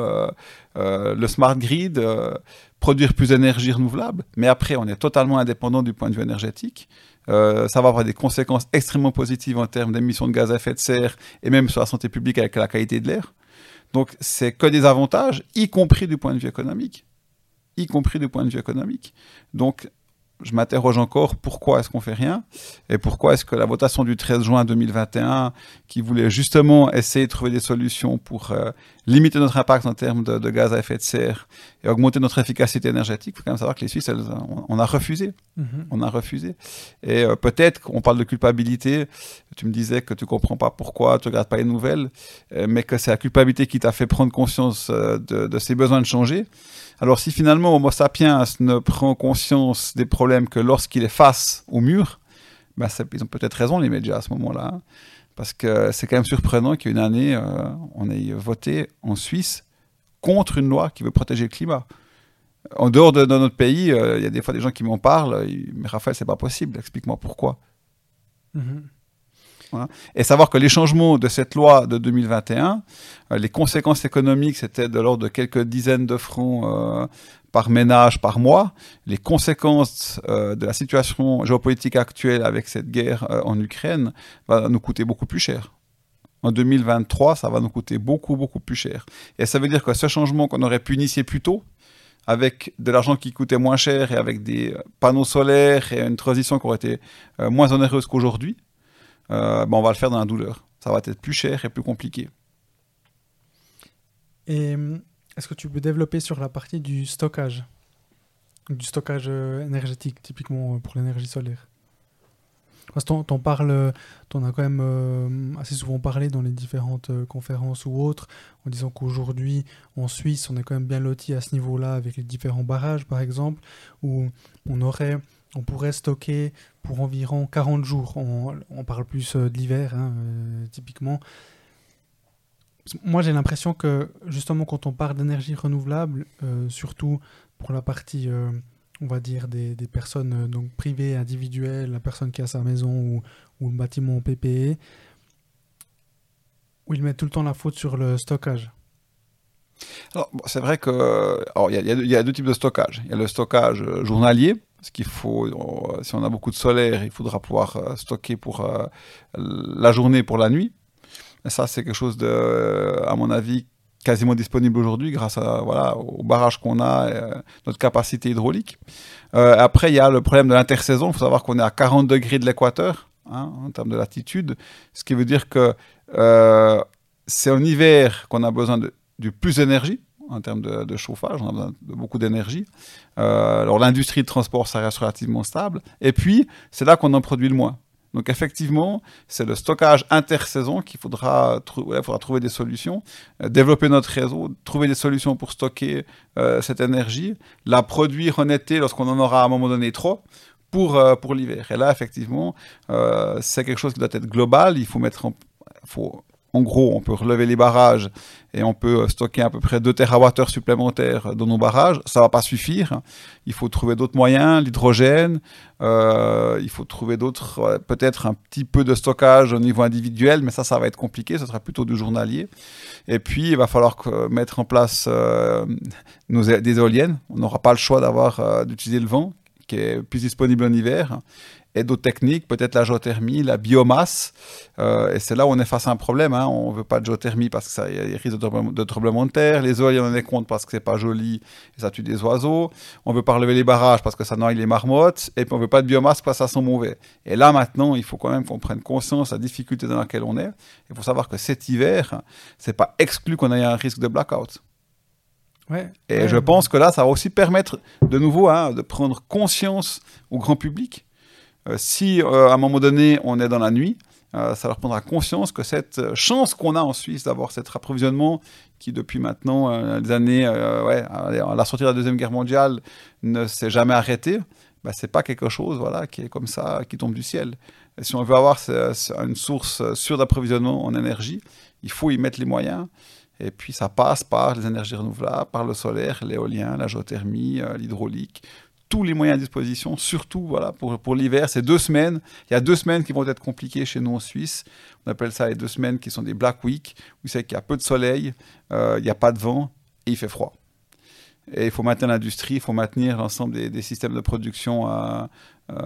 le smart grid, produire plus d'énergie renouvelable, mais après, on est totalement indépendant du point de vue énergétique. Euh, ça va avoir des conséquences extrêmement positives en termes d'émissions de gaz à effet de serre et même sur la santé publique avec la qualité de l'air. Donc, c'est que des avantages, y compris du point de vue économique. Y compris du point de vue économique. Donc, je m'interroge encore pourquoi est-ce qu'on fait rien et pourquoi est-ce que la votation du 13 juin 2021, qui voulait justement essayer de trouver des solutions pour euh, limiter notre impact en termes de, gaz à effet de serre et augmenter notre efficacité énergétique, il faut quand même savoir que les Suisses, on, a refusé. Mm-hmm. On a refusé. Et euh, peut-être qu'on parle de culpabilité. Tu me disais que tu comprends pas pourquoi, tu regardes pas les nouvelles, euh, mais que c'est la culpabilité qui t'a fait prendre conscience de, de ses besoins de changer. Alors si finalement Homo sapiens ne prend conscience des problèmes que lorsqu'il est face au mur, bah, ils ont peut-être raison, les médias, à ce moment-là. Hein. parce que c'est quand même surprenant qu'une année, on ait voté en Suisse contre une loi qui veut protéger le climat. En dehors de, notre pays, il y a des fois des gens qui m'en parlent, mais Raphaël, c'est pas possible, explique-moi pourquoi. Mm-hmm. Et savoir que les changements de cette loi de 2021, euh, les conséquences économiques, c'était de l'ordre de quelques dizaines de francs euh, par ménage par mois. Les conséquences euh, de la situation géopolitique actuelle avec cette guerre en Ukraine va nous coûter beaucoup plus cher. En 2023, ça va nous coûter beaucoup, beaucoup plus cher. Et ça veut dire que ce changement qu'on aurait pu initier plus tôt, avec de l'argent qui coûtait moins cher et avec des panneaux solaires et une transition qui aurait été moins onéreuse qu'aujourd'hui, ben, on va le faire dans la douleur. Ça va être plus cher et plus compliqué. Et euh, est-ce que tu peux développer sur la partie du stockage? Du stockage euh, énergétique, typiquement pour l'énergie solaire parce que t'en parles, t'en as quand même assez souvent parlé dans les différentes conférences ou autres, en disant qu'aujourd'hui, en Suisse, on est quand même bien loti à ce niveau-là avec les différents barrages, par exemple, où on aurait on pourrait stocker pour environ 40 jours. On, parle plus euh, de l'hiver, hein, euh, typiquement. Moi, j'ai l'impression que, justement, quand on parle d'énergie renouvelable, euh, surtout pour la partie, on va dire, des, personnes donc privées, individuelles, la personne qui a sa maison ou, ou le bâtiment PPE, où ils mettent tout le temps la faute sur le stockage. c'est vrai que il y, a deux types de stockage. Il y a le stockage journalier, ce qu'il faut, si on a beaucoup de solaire, il faudra pouvoir euh, stocker pour euh, la journée, pour la nuit. Et ça, c'est quelque chose de, à mon avis, quasiment disponible aujourd'hui grâce à, voilà, au barrage qu'on a, euh, notre capacité hydraulique. après, il y a le problème de l'intersaison. Il faut savoir qu'on est à 40 degrés de l'équateur hein, en termes de latitude, ce qui veut dire que c'est en hiver qu'on a besoin de, du plus d'énergie en termes de, chauffage, on a besoin de beaucoup d'énergie. Euh, alors l'industrie de transport, ça reste relativement stable. Et puis, c'est là qu'on en produit le moins. Donc effectivement, c'est le stockage intersaison qu'il faudra, faudra trouver des solutions, euh, développer notre réseau, trouver des solutions pour stocker euh, cette énergie, la produire en été lorsqu'on en aura à un moment donné trop, pour, pour l'hiver. Et là, effectivement, c'est quelque chose qui doit être global. Il faut mettre en, faut en gros, on peut relever les barrages et on peut stocker à peu près 2 TWh supplémentaires dans nos barrages. Ça ne va pas suffire. Il faut trouver d'autres moyens, l'hydrogène. Euh, il faut trouver d'autres, peut-être un petit peu de stockage au niveau individuel, mais ça, ça va être compliqué. Ce sera plutôt du journalier. Et puis, il va falloir mettre en place euh, nos, des éoliennes. On n'aura pas le choix d'avoir euh, d'utiliser le vent qui est plus disponible en hiver et d'autres techniques, peut-être la géothermie, la biomasse. Euh, et c'est là où on est face à un problème. Hein. On ne veut pas de géothermie parce que ça y a des risques de, tremblement de terre. Les eaux, il y en a compte parce que c'est pas joli et ça tue des oiseaux. On veut pas relever les barrages parce que ça noie les marmottes. Et puis on veut pas de biomasse parce que ça sent mauvais. Et là maintenant, il faut quand même qu'on prenne conscience de la difficulté dans laquelle on est. Il faut savoir que cet hiver, c'est pas exclu qu'on ait un risque de blackout. Ouais, et je pense que là, ça va aussi permettre de nouveau hein, de prendre conscience au grand public euh, si euh, à un moment donné on est dans la nuit, euh, ça leur prendra conscience que cette chance qu'on a en Suisse d'avoir cet approvisionnement qui depuis maintenant les années, ouais, à la sortie de la Deuxième Guerre mondiale, ne s'est jamais arrêté, bah, c'est pas quelque chose voilà, qui est comme ça, qui tombe du ciel. Et si on veut avoir une source sûre d'approvisionnement en énergie, il faut y mettre les moyens. Et puis ça passe par les énergies renouvelables, par le solaire, l'éolien, la géothermie, l'hydraulique, tous les moyens à disposition, surtout voilà, pour, pour l'hiver. C'est deux semaines. Il y a deux semaines qui vont être compliquées chez nous en Suisse. On appelle ça les deux semaines qui sont des Black Week, où c'est qu'il y a peu de soleil, euh, il n'y a pas de vent et il fait froid. Et il faut maintenir l'industrie, il faut maintenir l'ensemble des, systèmes de production euh, euh,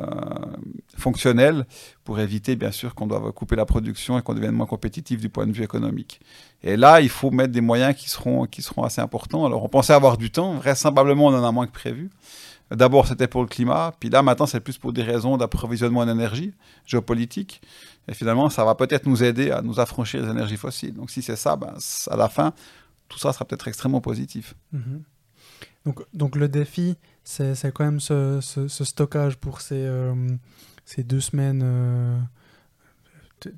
fonctionnels pour éviter, bien sûr, qu'on doive couper la production et qu'on devienne moins compétitif du point de vue économique. Et là, il faut mettre des moyens qui seront, qui seront assez importants. Alors, on pensait avoir du temps, vraisemblablement, on en a moins que prévu. D'abord, c'était pour le climat, puis là, maintenant, c'est plus pour des raisons d'approvisionnement en énergie géopolitique. Et finalement, ça va peut-être nous aider à nous affranchir des énergies fossiles. Donc, si c'est ça, ben, à la fin, tout ça sera peut-être extrêmement positif. Mhm. Donc, donc, le défi, c'est quand même ce, stockage pour ces, euh, deux semaines euh,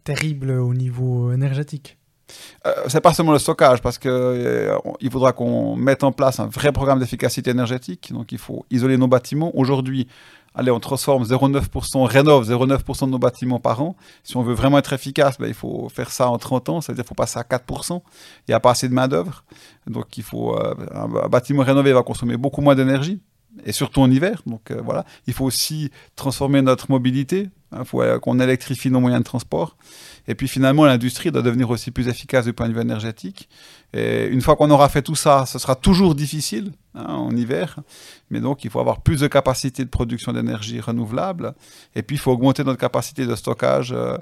terribles au niveau énergétique. Euh, c'est pas seulement le stockage, parce que euh, il faudra qu'on mette en place un vrai programme d'efficacité énergétique. Donc, il faut isoler nos bâtiments. Aujourd'hui, allez, on transforme 0,9%, on rénove 0,9% de nos bâtiments par an. Si on veut vraiment être efficace, ben, il faut faire ça en 30 ans, c'est-à-dire qu'il faut passer à 4%. Il n'y a pas assez de main-d'œuvre. Donc, il faut, euh, un, bâtiment rénové va consommer beaucoup moins d'énergie, et surtout en hiver. Donc, voilà. Il faut aussi transformer notre mobilité. Il hein, faut qu'on électrifie nos moyens de transport. Et puis finalement, l'industrie doit devenir aussi plus efficace du point de vue énergétique. Et une fois qu'on aura fait tout ça, ce sera toujours difficile hein, en hiver. Mais donc, il faut avoir plus de capacité de production d'énergie renouvelable. Et puis, il faut augmenter notre capacité de stockage euh,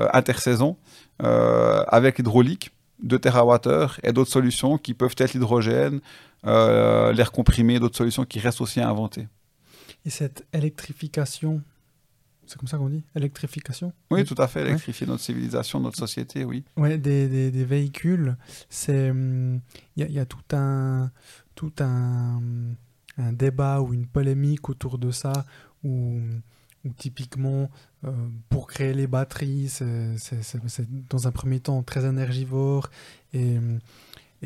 euh, intersaison euh, avec l'hydraulique. 2 TWh et d'autres solutions qui peuvent être l'hydrogène, l'air comprimé, d'autres solutions qui restent aussi à inventer. Et cette électrification c'est comme ça qu'on dit Électrification Oui, tout à fait. Électrifier notre civilisation, notre société, oui. Oui, des, des, des, véhicules. C'est hum, il y, a tout un tout un, un, débat ou une polémique autour de ça où, où typiquement euh, pour créer les batteries, c'est dans un premier temps très énergivore et hum,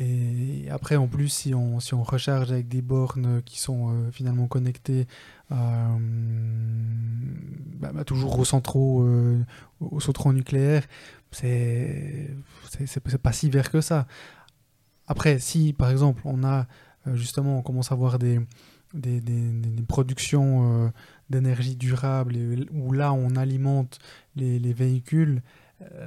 et après, en plus, si on, si on recharge avec des bornes qui sont euh, finalement connectées euh, bah, bah, toujours au centraux, euh, au centraux nucléaire, c'est pas si vert que ça. Après, si par exemple on a justement, on commence à avoir des, des, des, des productions d'énergie durable où là on alimente les, les véhicules,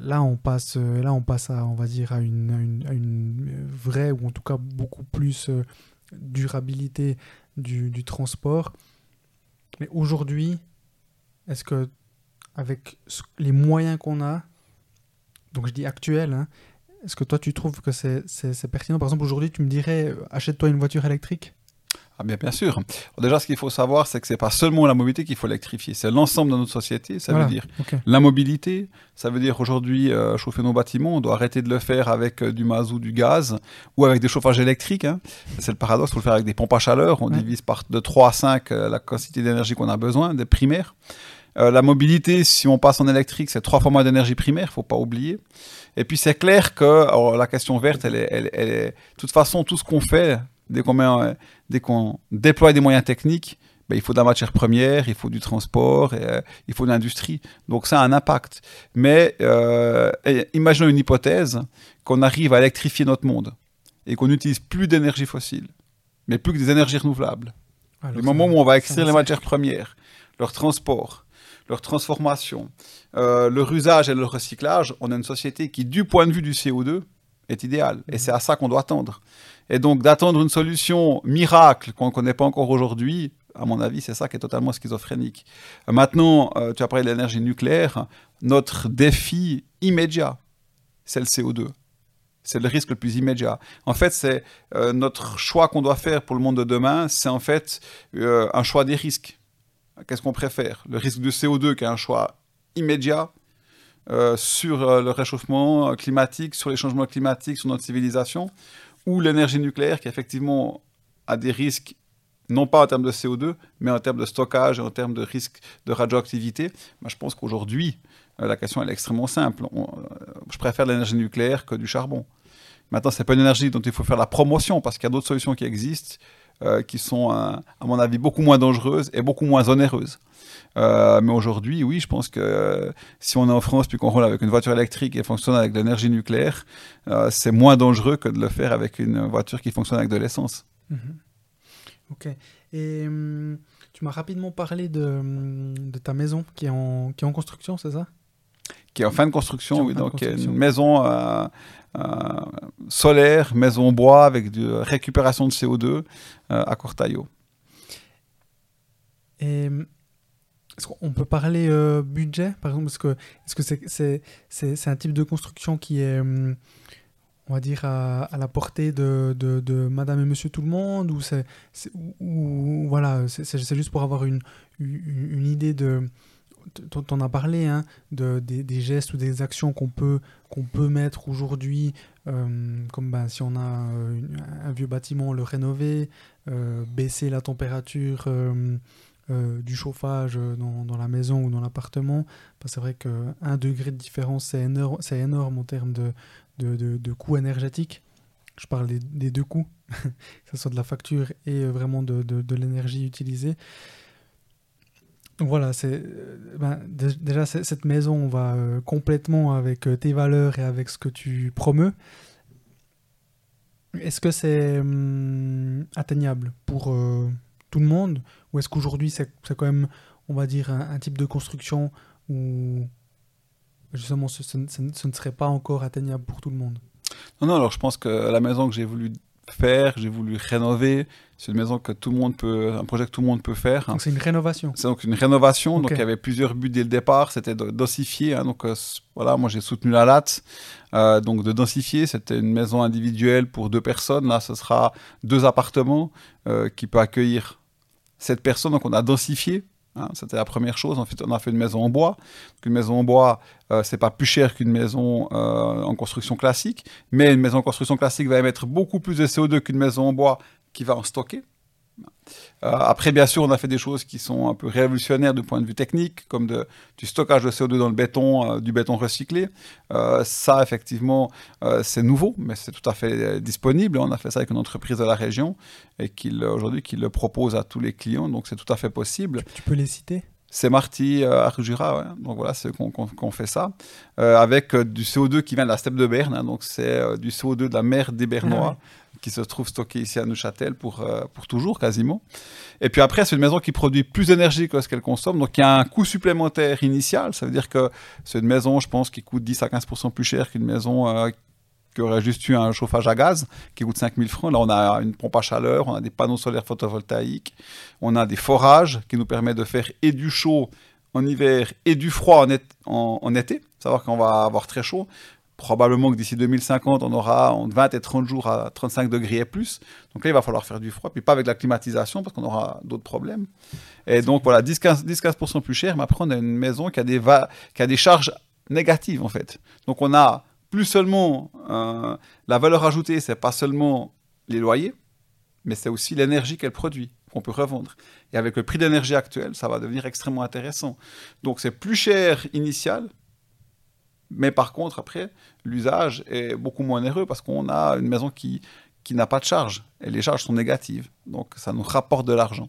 là on passe là on passe à on va dire à une, une, vraie ou en tout cas beaucoup plus euh, durabilité du, transport. Mais aujourd'hui est-ce que avec les moyens qu'on a donc je dis actuel hein, est-ce que toi tu trouves que c'est pertinent? Par exemple aujourd'hui tu me dirais euh, achète-toi une voiture électrique ah bien, bien sûr. déjà, ce qu'il faut savoir, c'est que c'est pas seulement la mobilité qu'il faut électrifier, c'est l'ensemble de notre société. Ça veut dire la mobilité, ça veut dire aujourd'hui euh, chauffer nos bâtiments, on doit arrêter de le faire avec euh, du mazout, du gaz ou avec des chauffages électriques. Hein. C'est le paradoxe, il faut le faire avec des pompes à chaleur. On divise par de 3 à 5 euh, la quantité d'énergie qu'on a besoin, des primaires. la mobilité, si on passe en électrique, c'est trois fois moins d'énergie primaire, faut pas oublier. Et puis c'est clair que la question verte, elle est, elle, elle est, de toute façon, tout ce qu'on fait, dès qu'on euh, dès qu'on déploie des moyens techniques, ben, il faut de la matière première, il faut du transport, et, euh, il faut de l'industrie. Donc ça a un impact. Mais euh, imaginons une hypothèse qu'on arrive à électrifier notre monde et qu'on n'utilise plus d'énergie fossile, mais plus que des énergies renouvelables. le moment où on va extraire les matières premières, leur transport, leur transformation, leur usage et leur recyclage, on a une société qui, du point de vue du CO2, est idéale. Et mhm. c'est à ça qu'on doit tendre. Et donc d'attendre une solution miracle qu'on ne connaît pas encore aujourd'hui, à mon avis, c'est ça qui est totalement schizophrénique. Maintenant, euh, tu as parlé de l'énergie nucléaire. Notre défi immédiat, c'est le CO2. C'est le risque le plus immédiat. En fait, c'est euh, notre choix qu'on doit faire pour le monde de demain, c'est en fait euh, un choix des risques. Qu'est-ce qu'on préfère? Le risque de CO2 qui est un choix immédiat sur le réchauffement climatique, sur les changements climatiques, sur notre civilisation, ou l'énergie nucléaire qui effectivement a des risques, non pas en termes de CO2, mais en termes de stockage et en termes de risque de radioactivité. Moi, je pense qu'aujourd'hui, euh, la question est extrêmement simple. Euh, je préfère l'énergie nucléaire que du charbon. Maintenant, ce n'est pas une énergie dont il faut faire la promotion parce qu'il y a d'autres solutions qui existent euh, qui sont, à mon avis, beaucoup moins dangereuses et beaucoup moins onéreuses. Euh, mais aujourd'hui, oui, je pense que euh, si on est en France puis qu'on roule avec une voiture électrique et fonctionne avec de l'énergie nucléaire, euh, c'est moins dangereux que de le faire avec une voiture qui fonctionne avec de l'essence. Mhm. Ok. Et hum, tu m'as rapidement parlé de, de, ta maison qui est en construction, c'est ça? Qui est en fin de construction, oui. donc, une maison solaire, maison bois avec de récupération de CO2 à Cortaillot. Et est-ce qu'on peut parler euh, budget, par exemple? Est-ce que est-ce que c'est, c'est, c'est, un type de construction qui est, hum, on va dire, à, à la portée de, de, de, madame et monsieur tout le monde Ou, c'est, ou, voilà, c'est, c'est juste pour avoir une, une, idée de. En as parlé, hein, de, des, des, gestes ou des actions qu'on peut, mettre aujourd'hui, euh, comme ben, si on a un vieux bâtiment, le rénover, euh, baisser la température du chauffage dans, la maison ou dans l'appartement, bah, c'est vrai qu'un degré de différence, c'est énorme, en termes de, de, de, coûts énergétiques. Je parle des, deux coûts, <laughs> que ce soit de la facture et vraiment de l'énergie utilisée. Donc voilà, c'est ben, déjà cette maison va complètement avec tes valeurs et avec ce que tu promeus. Est-ce que c'est hum, atteignable pour euh, tout le monde? Ou est-ce qu'aujourd'hui c'est quand même, on va dire, un, type de construction où justement ce, ce, ne serait pas encore atteignable pour tout le monde? Non, non, alors je pense que la maison que j'ai voulu faire, j'ai voulu rénover. C'est une maison que tout le monde peut, un projet que tout le monde peut faire. Donc c'est une rénovation. C'est donc une rénovation. Donc il y avait plusieurs buts dès le départ. C'était de densifier. Hein. donc euh, voilà, moi j'ai soutenu la latte. Euh, donc de densifier, c'était une maison individuelle pour deux personnes. Là, ce sera deux appartements euh, qui peut accueillir sept personnes. Donc on a densifié Hein, c'était la première chose. En fait, on a fait une maison en bois. Une maison en bois, euh, c'est pas plus cher qu'une maison euh, en construction classique, mais une maison en construction classique va émettre beaucoup plus de CO2 qu'une maison en bois qui va en stocker. Euh, après, bien sûr, on a fait des choses qui sont un peu révolutionnaires du point de vue technique, comme de, du stockage de CO2 dans le béton, euh, du béton recyclé. Euh, ça, effectivement, c'est nouveau, mais c'est tout à fait disponible. On a fait ça avec une entreprise de la région et aujourd'hui, qui le propose à tous les clients, donc c'est tout à fait possible. Tu, peux les citer? C'est Marty euh, Arjura, donc voilà, c'est qu'on fait ça, avec du CO2 qui vient de la steppe de Berne, hein. donc c'est du CO2 de la mer des Bernois, ah qui se trouve stocké ici à Neuchâtel pour, euh, pour toujours quasiment. Et puis après, c'est une maison qui produit plus d'énergie que ce qu'elle consomme, donc il y a un coût supplémentaire initial. Ça veut dire que c'est une maison, je pense, qui coûte 10 à 15% plus cher qu'une maison euh, qui aurait juste eu un chauffage à gaz qui coûte 5000 francs. Là, on a une pompe à chaleur, on a des panneaux solaires photovoltaïques, on a des forages qui nous permettent de faire et du chaud en hiver et du froid en, en été. Savoir qu'on va avoir très chaud probablement que d'ici 2050, on aura entre 20 et 30 jours à 35 degrés et plus. Donc là, il va falloir faire du froid, puis pas avec la climatisation, parce qu'on aura d'autres problèmes. Et donc voilà, 10-15% plus cher, mais après, on a une maison qui a, des charges négatives, en fait. Donc on a plus seulement euh, la valeur ajoutée, c'est pas seulement les loyers, mais c'est aussi l'énergie qu'elle produit qu'on peut revendre. Et avec le prix d'énergie actuel, ça va devenir extrêmement intéressant. Donc c'est plus cher initial, mais par contre, après, l'usage est beaucoup moins onéreux parce qu'on a une maison qui, qui n'a pas de charge. Et les charges sont négatives. Donc, ça nous rapporte de l'argent.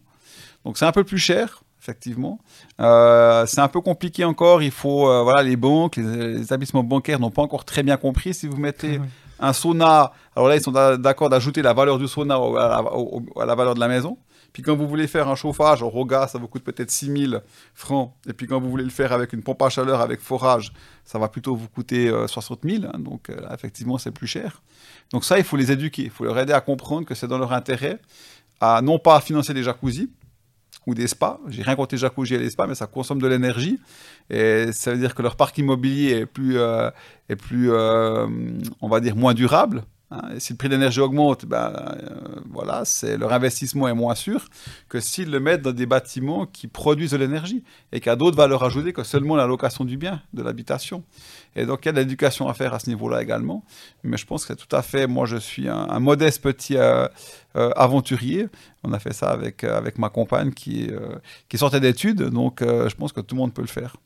Donc, c'est un peu plus cher, effectivement. Euh, c'est un peu compliqué encore. Il faut, euh, voilà, les banques, les, établissements bancaires n'ont pas encore très bien compris. Si vous mettez un sauna, alors là, ils sont d'accord d'ajouter la valeur du sauna à la valeur de la maison. Puis quand vous voulez faire un chauffage au Roga, ça vous coûte peut-être 6000 francs. Et puis quand vous voulez le faire avec une pompe à chaleur, avec forage, ça va plutôt vous coûter 60 euh, 000. Hein. donc euh, effectivement, c'est plus cher. Donc ça, il faut les éduquer. Il faut leur aider à comprendre que c'est dans leur intérêt à non pas financer des jacuzzi ou des spas. J'ai rien contre les jacuzzi et les spas, mais ça consomme de l'énergie. Et ça veut dire que leur parc immobilier est plus, euh, est plus on va dire, moins durable. Hein, si le prix de l'énergie augmente, ben, euh, voilà, c'est, leur investissement est moins sûr que s'ils le mettent dans des bâtiments qui produisent de l'énergie et qui a d'autres valeurs ajoutées que seulement la location du bien, de l'habitation. Et donc il y a de l'éducation à faire à ce niveau-là également. Mais je pense que c'est tout à fait, moi je suis un, modeste petit euh, euh, aventurier. On a fait ça avec, avec ma compagne qui, qui sortait d'études, donc je pense que tout le monde peut le faire.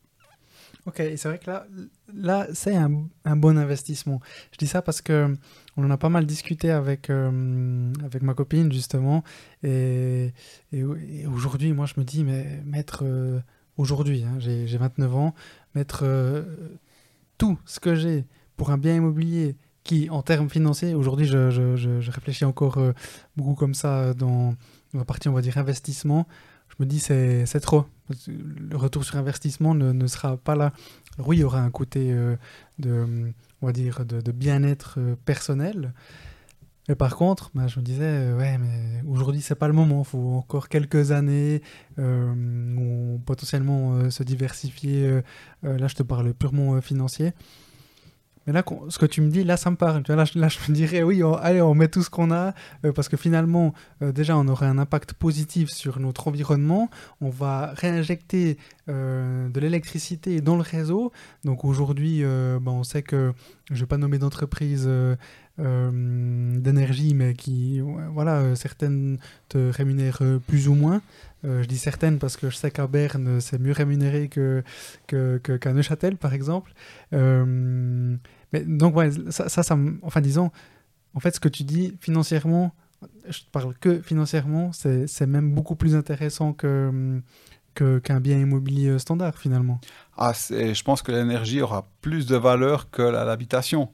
Ok, c'est vrai que là, là c'est un, un, bon investissement. Je dis ça parce que on en a pas mal discuté avec, euh, avec ma copine, justement. Et, aujourd'hui, moi, je me dis, mais mettre. Euh, aujourd'hui, hein, j'ai 29 ans, mettre euh, tout ce que j'ai pour un bien immobilier qui, en termes financiers, aujourd'hui, je, je, réfléchis encore beaucoup comme ça dans, dans la partie, on va dire, investissement me dis c'est c'est trop. Le retour sur investissement ne, ne, sera pas là. oui, il y aura un côté euh, de, on va dire, de, bien-être euh, personnel. Mais par contre, bah, je me disais, euh, ouais, mais aujourd'hui, c'est pas le moment. Il faut encore quelques années où potentiellement se diversifier. là, je te parle purement financier. Mais là, ce que tu me dis, là, ça me parle. Là, là, je me dirais, oui, allez, on met tout ce qu'on a, euh, parce que finalement, euh, déjà, on aurait un impact positif sur notre environnement. On va réinjecter euh, de l'électricité dans le réseau. Donc aujourd'hui, ben, on sait que, je ne vais pas nommer d'entreprise d'énergie, mais qui, voilà, certaines te rémunèrent plus ou moins. je dis certaines parce que je sais qu'à Berne, c'est mieux rémunéré que, qu'à Neuchâtel, par exemple. Donc, ça, ça, ça, enfin, disons, en fait, ce que tu dis financièrement, je parle que financièrement, c'est même beaucoup plus intéressant que qu'un bien immobilier standard finalement. Ah, je pense que l'énergie aura plus de valeur que l'habitation.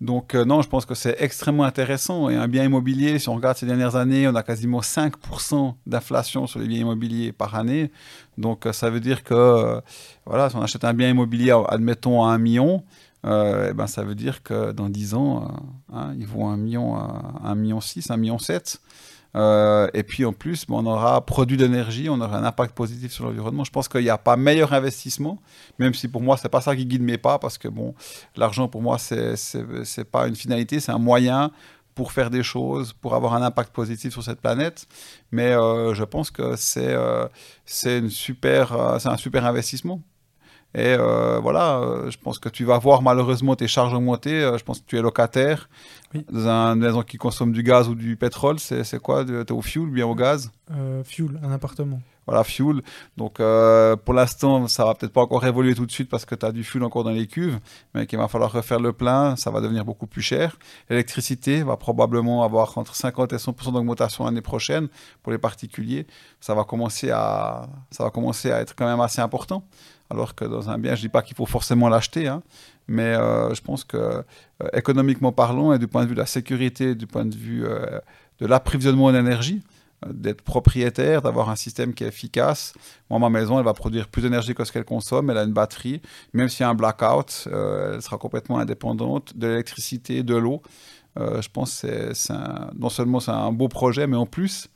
Donc euh, non, je pense que c'est extrêmement intéressant. Et un bien immobilier, si on regarde ces dernières années, on a quasiment 5% d'inflation sur les biens immobiliers par année. Donc euh, ça veut dire que, euh, voilà, si on achète un bien immobilier, admettons, à 1 million, euh, eh ben, ça veut dire que dans 10 ans, euh, hein, ils vont 1 million, 1 million 6, 1 million 7. Euh, et puis en plus, on aura produit d'énergie, on aura un impact positif sur l'environnement. Je pense qu'il n'y a pas meilleur investissement, même si pour moi, c'est pas ça qui guide mes pas, parce que bon, l'argent pour moi, c'est n'est pas une finalité, c'est un moyen pour faire des choses, pour avoir un impact positif sur cette planète. Mais je pense que c'est c'est un super investissement. Et euh, voilà, euh, je pense que tu vas voir malheureusement tes charges augmenter. Euh, je pense que tu es locataire dans une maison qui consomme du gaz ou du pétrole. C'est quoi Tu es au fuel ou bien au gaz? Fuel, un appartement. Voilà, fuel. Donc pour l'instant, ça va peut-être pas encore évoluer tout de suite parce que tu as du fuel encore dans les cuves, mais qu'il va falloir refaire le plein, ça va devenir beaucoup plus cher. L'électricité va probablement avoir entre 50 et 100 d'augmentation l'année prochaine pour les particuliers. Ça va commencer à, ça va commencer à être quand même assez important. Alors que dans un bien, je ne dis pas qu'il faut forcément l'acheter, hein, mais euh, je pense que euh, économiquement parlant et du point de vue de la sécurité, du point de vue euh, de l'approvisionnement en énergie, d'être propriétaire, d'avoir un système qui est efficace. Moi, ma maison, elle va produire plus d'énergie que ce qu'elle consomme. Elle a une batterie. Même s'il y a un blackout, elle sera complètement indépendante de l'électricité, de l'eau. je pense que c'est non seulement c'est un beau projet, mais en plus,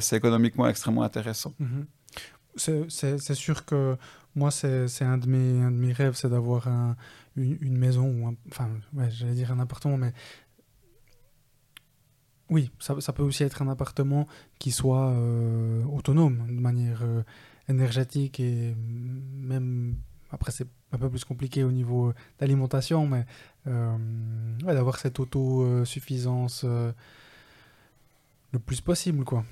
c'est économiquement extrêmement intéressant. Mm-hmm. C'est sûr que moi, c'est un, de mes, un de mes rêves, c'est d'avoir un, une, maison, ou enfin, ouais, j'allais dire un appartement, mais oui, ça, peut aussi être un appartement qui soit euh, autonome de manière euh, énergétique et même, après c'est un peu plus compliqué au niveau d'alimentation, mais euh, d'avoir cette autosuffisance le plus possible, quoi.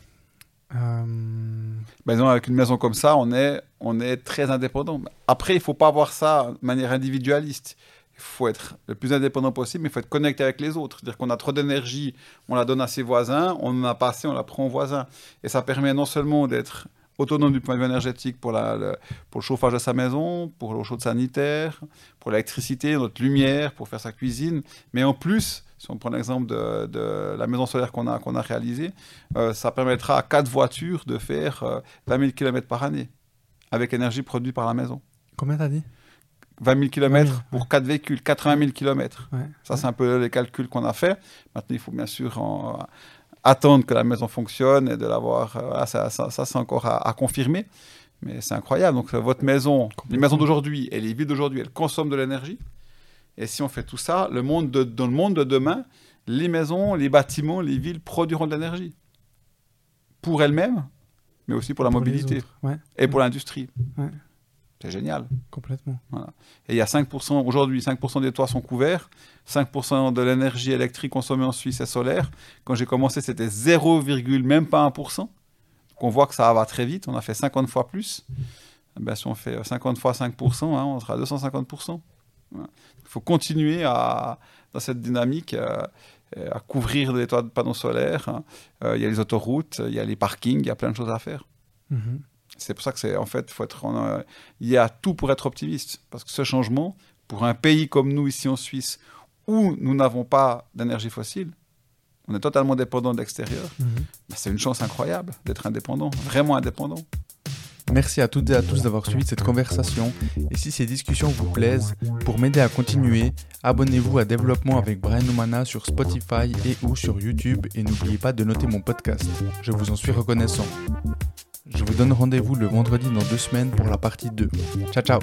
Euh... avec une maison comme ça, on est, on est très indépendant. Après, il faut pas voir ça de manière individualiste. Il faut être le plus indépendant possible, mais il faut être connecté avec les autres. C'est-à-dire qu'on a trop d'énergie, on la donne à ses voisins, on en a pas assez, on la prend aux voisins. Et ça permet non seulement d'être autonome du point de vue énergétique pour, la, pour le chauffage de sa maison, pour l'eau chaude sanitaire, pour l'électricité, notre lumière, pour faire sa cuisine, mais en plus, si on prend l'exemple de, la maison solaire qu'on a, qu'on a réalisée, euh, ça permettra à quatre voitures de faire 20 000 km par année avec énergie produite par la maison. Combien t'as dit? 20 000 km pour quatre véhicules, 80 000 km. Ça, c'est un peu les calculs qu'on a fait. Maintenant, il faut bien sûr attendre que la maison fonctionne et de l'avoir. Euh, ça, ça, c'est encore à, confirmer. Mais c'est incroyable. Donc, votre maison, les maisons d'aujourd'hui et les villes d'aujourd'hui, elles consomment de l'énergie. Et si on fait tout ça, le monde dans le monde de demain, les maisons, les bâtiments, les villes produiront de l'énergie. Pour elles-mêmes, mais aussi pour la mobilité. Et pour l'industrie. C'est génial. Complètement. Et il y a 5%, aujourd'hui, 5% des toits sont couverts, 5% de l'énergie électrique consommée en Suisse est solaire. Quand j'ai commencé, c'était 0, même pas 1%. Donc on voit que ça va très vite, on a fait 50 fois plus. Eh ben, si on fait 50 fois 5%, hein, on sera à 250%. Il faut continuer à, dans cette dynamique euh, à couvrir des toits de panneaux solaires. Euh, il y a les autoroutes, il y a les parkings, il y a plein de choses à faire. Mm-hmm. C'est pour ça que c'est en fait, faut être, il y a tout pour être optimiste. Parce que ce changement, pour un pays comme nous ici en Suisse, où nous n'avons pas d'énergie fossile, on est totalement dépendant de l'extérieur, mm-hmm. ben, c'est une chance incroyable d'être indépendant, vraiment indépendant. Merci à toutes et à tous d'avoir suivi cette conversation et si ces discussions vous plaisent, pour m'aider à continuer, abonnez-vous à Développement avec Brian Numana sur Spotify et ou sur YouTube et n'oubliez pas de noter mon podcast. Je vous en suis reconnaissant. Je vous donne rendez-vous le vendredi dans deux semaines pour la partie 2. Ciao ciao